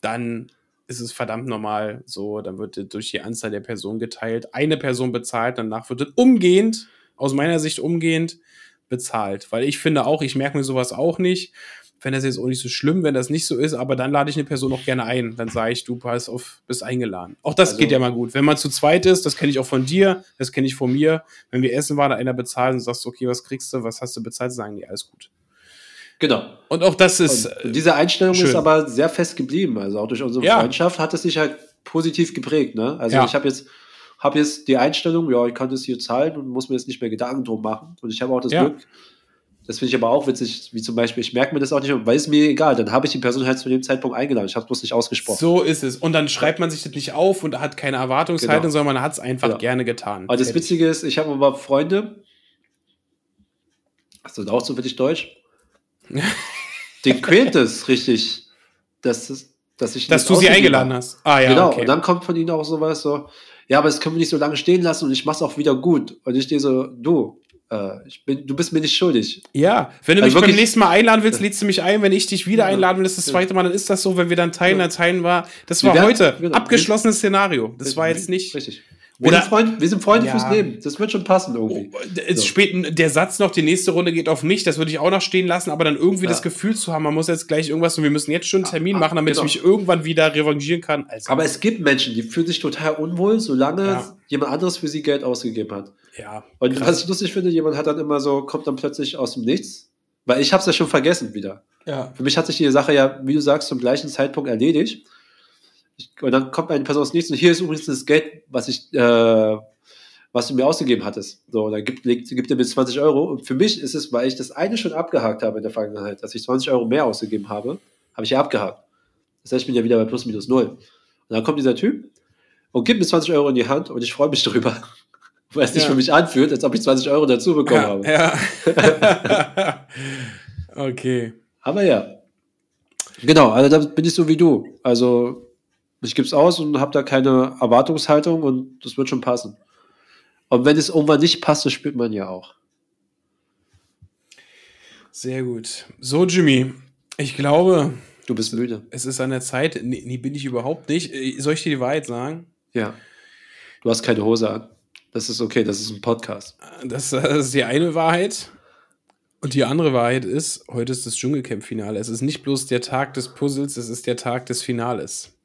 dann ist es verdammt normal. So, dann wird durch die Anzahl der Personen geteilt. Eine Person bezahlt, danach wird es umgehend, aus meiner Sicht umgehend, bezahlt. Weil ich finde auch, ich merke mir sowas auch nicht. Wenn das jetzt auch nicht so schlimm, wenn das nicht so ist, aber dann lade ich eine Person auch gerne ein. Dann sage ich, du pass auf, bist eingeladen. Auch das Also- geht ja mal gut. Wenn man zu zweit ist, das kenne ich auch von dir, das kenne ich von mir. Wenn wir essen waren, einer bezahlt und sagst, okay, was kriegst du, was hast du bezahlt, sagen die, alles gut. Genau. Und auch das ist. Und diese Einstellung schön. ist aber sehr fest geblieben. Also auch durch unsere Ja. Freundschaft hat es sich halt positiv geprägt. Ne? Also Ja. ich habe jetzt, hab jetzt die Einstellung, ja, ich kann das hier zahlen und muss mir jetzt nicht mehr Gedanken drum machen. Und ich habe auch das Ja. Glück, das finde ich aber auch witzig, wie zum Beispiel, ich merke mir das auch nicht, weil es mir egal, dann habe ich die Person halt zu dem Zeitpunkt eingeladen. Ich habe es bloß nicht ausgesprochen. So ist es. Und dann schreibt man sich das nicht auf und hat keine Erwartungshaltung, Genau. sondern man hat es einfach Genau. gerne getan. Aber das. Witzige ist, ich habe aber Freunde, hast du das auch so für dich Deutsch? Den quält es richtig, dass, es- dass ich Dass das du sie eingeladen habe. hast. Ah ja, genau, okay. und dann kommt von ihnen auch sowas so, ja, aber das können wir nicht so lange stehen lassen und ich mach's auch wieder gut. Und ich stehe so, du, äh, ich bin, du bist mir nicht schuldig. Ja, wenn du Also mich beim wirklich- nächsten Mal einladen willst, lädst du mich ein. Wenn ich dich wieder Ja. einladen will, das ist das zweite Mal, dann ist das so. Wenn wir dann teilen, dann teilen wir. Das war werden- heute. genau. Abgeschlossenes Szenario. Das war jetzt nicht. Richtig. Wir, Oder- sind, Freund, wir sind Freunde Ja. fürs Leben. Das wird schon passen Oh, irgendwie. es So. spät, der Satz noch, die nächste Runde geht auf mich, das würde ich auch noch stehen lassen, aber dann irgendwie Ja. das Gefühl zu haben, man muss jetzt gleich irgendwas und wir müssen jetzt schon einen Termin Ah, machen, damit genau. ich mich irgendwann wieder revanchieren kann. Also, Aber es gibt Menschen, die fühlen sich total unwohl, solange Ja. jemand anderes für sie Geld ausgegeben hat. ja. Und krass. was ich lustig finde, jemand hat dann immer so, kommt dann plötzlich aus dem Nichts, weil ich habe es ja schon vergessen wieder. ja. Für mich hat sich die Sache ja, wie du sagst, zum gleichen Zeitpunkt erledigt. Und dann kommt eine Person aus Nichts und hier ist übrigens das Geld, was ich, äh, was du mir ausgegeben hattest. So, dann gibt, legt, gibt er mir 20 Euro. Und für mich ist es, weil ich das eine schon abgehakt habe in der Vergangenheit, dass ich 20 Euro mehr ausgegeben habe, habe ich ja abgehakt. Das heißt, ich bin ja wieder bei plus minus null. Und dann kommt dieser Typ und gibt mir 20 Euro in die Hand und ich freue mich darüber. Weil es sich Ja. für mich anfühlt, als ob ich 20 Euro dazu bekommen Ja, habe. ja. okay. Aber ja. Genau, also da bin ich so wie du. Also ich gebe es aus und habe da keine Erwartungshaltung und das wird schon passen. Und wenn es irgendwann nicht passt, das spürt man ja auch. Sehr gut. So, Jimmy, ich glaube, Du bist müde. es ist an der Zeit. Nee, nee, bin ich überhaupt nicht. Äh, Soll ich dir die Wahrheit sagen? Ja. Du hast keine Hose an. Das ist okay, das ist ein Podcast. Das, das ist die eine Wahrheit. Und die andere Wahrheit ist, heute ist das Dschungelcamp-Finale. Es ist nicht bloß der Tag des Puzzles, es ist der Tag des Finales.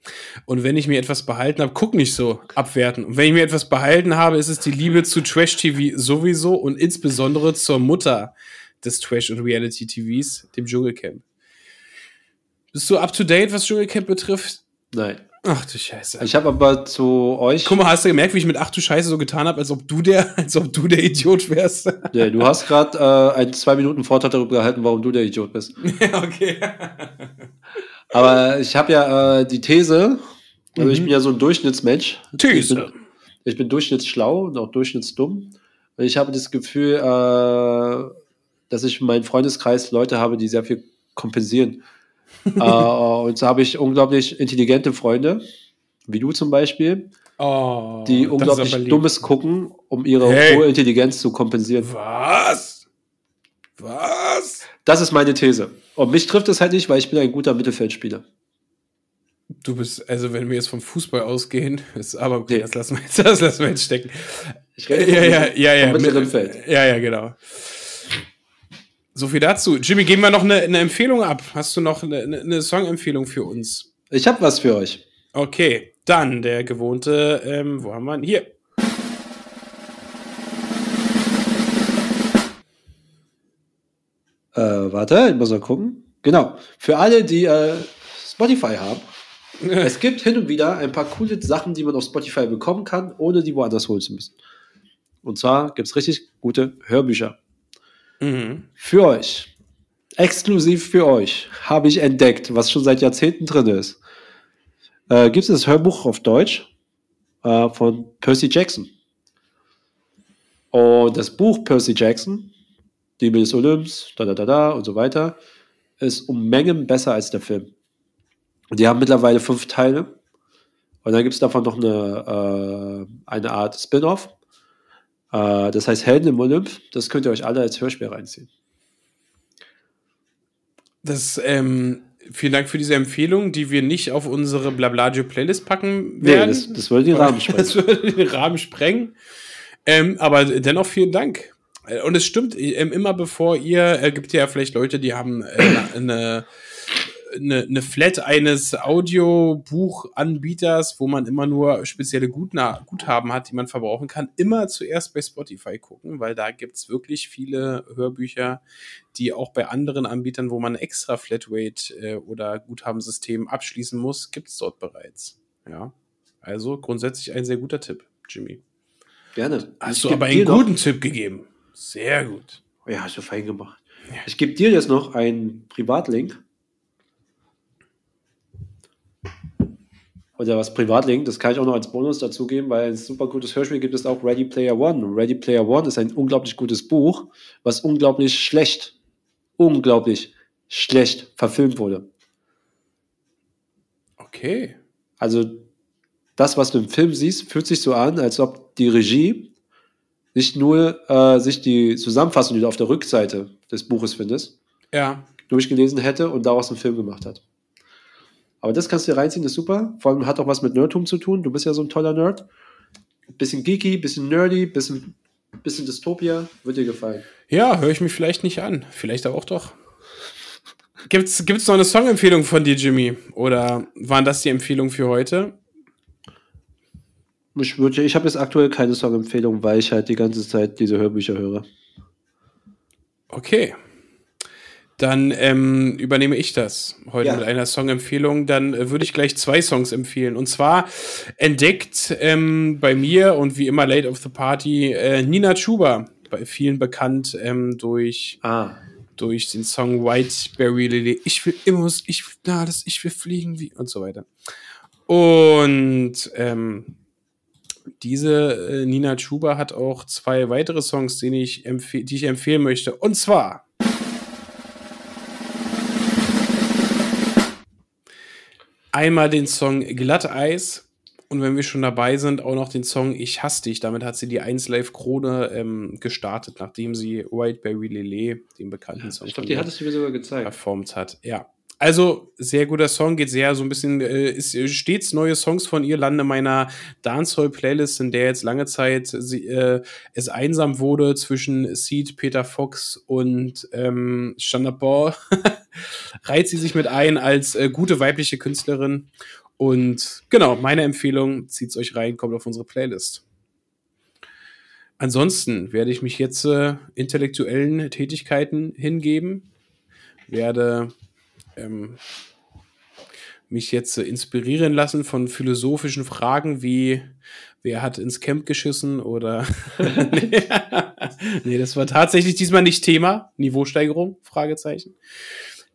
Und wenn ich mir etwas behalten habe, guck nicht so abwerten. Und wenn ich mir etwas behalten habe, ist es die Liebe zu Trash-TV sowieso und insbesondere zur Mutter des Trash- und Reality-TVs, dem Dschungelcamp. Bist du up to date, was Dschungelcamp betrifft? Nein. Ach du Scheiße. Ich habe aber zu euch. Guck mal, hast du gemerkt, wie ich mit Ach du Scheiße so getan habe, als ob du der, als ob du der Idiot wärst? Ja, du hast gerade äh, einen zwei Minuten Vortrag darüber gehalten, warum du der Idiot bist. okay. Aber ich habe ja äh, die These, also ich Mhm. bin ja so ein Durchschnittsmensch. These. Ich bin, ich bin durchschnittsschlau und auch durchschnittsdumm. Und ich habe das Gefühl, äh, dass ich in meinem Freundeskreis Leute habe, die sehr viel kompensieren. äh, und so habe ich unglaublich intelligente Freunde, wie du zum Beispiel, Oh, die unglaublich. Dummes gucken, um ihre Hey. hohe Intelligenz zu kompensieren. Was? Was? Das ist meine These. Und mich trifft es halt nicht, weil ich bin ein guter Mittelfeldspieler. Du bist, also wenn wir jetzt vom Fußball ausgehen, ist aber okay, Nee. das lassen wir jetzt, das lassen wir jetzt stecken. Ich Ja, rede ja, ja, ja, ja. vom mittleren mit- Feld. Ja, ja, genau. So viel dazu. Jimmy, geben wir noch eine, eine Empfehlung ab. Hast du noch eine, eine, eine Songempfehlung für uns? Ich habe was für euch. Okay, dann der gewohnte, ähm, wo haben wir ihn? Hier. Äh, warte, ich muss mal gucken. Genau. Für alle, die äh, Spotify haben, es gibt hin und wieder ein paar coole Sachen, die man auf Spotify bekommen kann, ohne die woanders holen zu müssen. Und zwar gibt es richtig gute Hörbücher. Mhm. Für euch, exklusiv für euch, habe ich entdeckt, was schon seit Jahrzehnten drin ist. Äh, gibt es das Hörbuch auf Deutsch äh, von Percy Jackson. Und das Buch Percy Jackson, Die Himmel des Olymps, da da da da und so weiter, ist um Mengen besser als der Film. Und die haben mittlerweile fünf Teile. Und dann gibt es davon noch eine, äh, eine Art Spin-off. Äh, das heißt Helden im Olymp. Das könnt ihr euch alle als Hörspiel reinziehen. Das, ähm, vielen Dank für diese Empfehlung, die wir nicht auf unsere Blabladio-Playlist packen Nee, werden. das, das würde den Rahmen sprengen. Das würde den Rahmen sprengen. Ähm, aber dennoch vielen Dank. Äh, und es stimmt, ähm, immer bevor ihr, äh, gibt ja vielleicht Leute, die haben äh, eine, eine, eine Flat eines Audiobuchanbieters, wo man immer nur spezielle Gutna Guthaben hat, die man verbrauchen kann, immer zuerst bei Spotify gucken, weil da gibt es wirklich viele Hörbücher, die auch bei anderen Anbietern, wo man extra Flatrate äh, oder Guthabensystem abschließen muss, gibt es dort bereits. Ja. Also grundsätzlich ein sehr guter Tipp, Jimmy. Gerne. Hast Ich du aber einen noch- guten Tipp gegeben. Sehr gut. Ja, hast du fein gemacht. Ich gebe dir jetzt noch einen Privatlink. Oder was Privatlink, das kann ich auch noch als Bonus dazugeben, weil ein super gutes Hörspiel gibt es auch Ready Player One. Ready Player One ist ein unglaublich gutes Buch, was unglaublich schlecht, unglaublich schlecht verfilmt wurde. Okay. Also das, was du im Film siehst, fühlt sich so an, als ob die Regie nicht nur äh, sich die Zusammenfassung, die du auf der Rückseite des Buches findest, Ja. durchgelesen hätte und daraus einen Film gemacht hat. Aber das kannst du dir reinziehen, das ist super. Vor allem hat auch was mit Nerdtum zu tun. Du bist ja so ein toller Nerd. Bisschen geeky, bisschen nerdy, bisschen, bisschen Dystopia. Wird dir gefallen. Ja, höre ich mir vielleicht nicht an. Vielleicht aber auch doch. Gibt's, gibt's noch eine Songempfehlung von dir, Jimmy? Oder waren das die Empfehlungen für heute? Ich, ich habe jetzt aktuell keine Songempfehlung, weil ich halt die ganze Zeit diese Hörbücher höre. Okay. Dann ähm, übernehme ich das heute Ja. mit einer Songempfehlung. Dann äh, würde ich gleich zwei Songs empfehlen. Und zwar entdeckt ähm, bei mir und wie immer Late of the Party äh, Nina Chuba, bei vielen bekannt ähm, durch Ah, durch den Song Whiteberry Lily. Ich will immer, ich will, na, das, ich will fliegen wie und so weiter. Und ähm, diese äh, Nina Chuba hat auch zwei weitere Songs, den ich die ich empfehlen möchte. Und zwar einmal den Song Glatteis und wenn wir schon dabei sind, auch noch den Song Ich hasse dich. Damit hat sie die 1 Live Krone ähm, gestartet, nachdem sie Whiteberry Lele, den bekannten Song ich glaube, die hattest du mir sogar gezeigt. performt hat. Ja. Also, sehr guter Song, geht sehr so ein bisschen, äh, ist äh, stets neue Songs von ihr, landen in meiner Dancehall-Playlist, in der jetzt lange Zeit sie, äh, es einsam wurde zwischen Seed, Peter Fox und ähm, Shonda Paul. Reiht sie sich mit ein als äh, gute weibliche Künstlerin. Und genau, meine Empfehlung, zieht's euch rein, kommt auf unsere Playlist. Ansonsten werde ich mich jetzt äh, intellektuellen Tätigkeiten hingeben, werde ähm, mich jetzt äh, inspirieren lassen von philosophischen Fragen wie wer hat ins Camp geschissen oder nee, nee, das war tatsächlich diesmal nicht Thema. Niveausteigerung? Fragezeichen.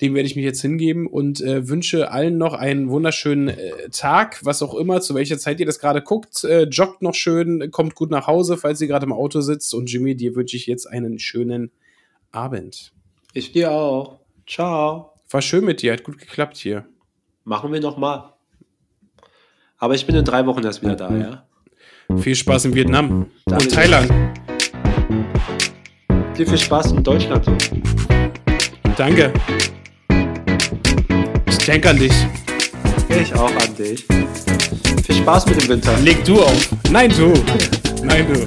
Dem werde ich mich jetzt hingeben und äh, wünsche allen noch einen wunderschönen äh, Tag, was auch immer, zu welcher Zeit ihr das gerade guckt. Äh, joggt noch schön, kommt gut nach Hause, falls ihr gerade im Auto sitzt. Und Jimmy, dir wünsche ich jetzt einen schönen Abend. Ich dir auch. Ciao. War schön mit dir, hat gut geklappt hier. Machen wir noch mal. Aber ich bin in drei Wochen erst wieder da, ja? Viel Spaß in Vietnam Danke. und Thailand. Dir viel Spaß in Deutschland. Danke. Ich denke an dich. Ich auch an dich. Viel Spaß mit dem Winter. Leg du auf. Nein, du. Nein, du.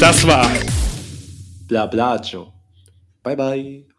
Das war Bla bla, Joe. Bye bye.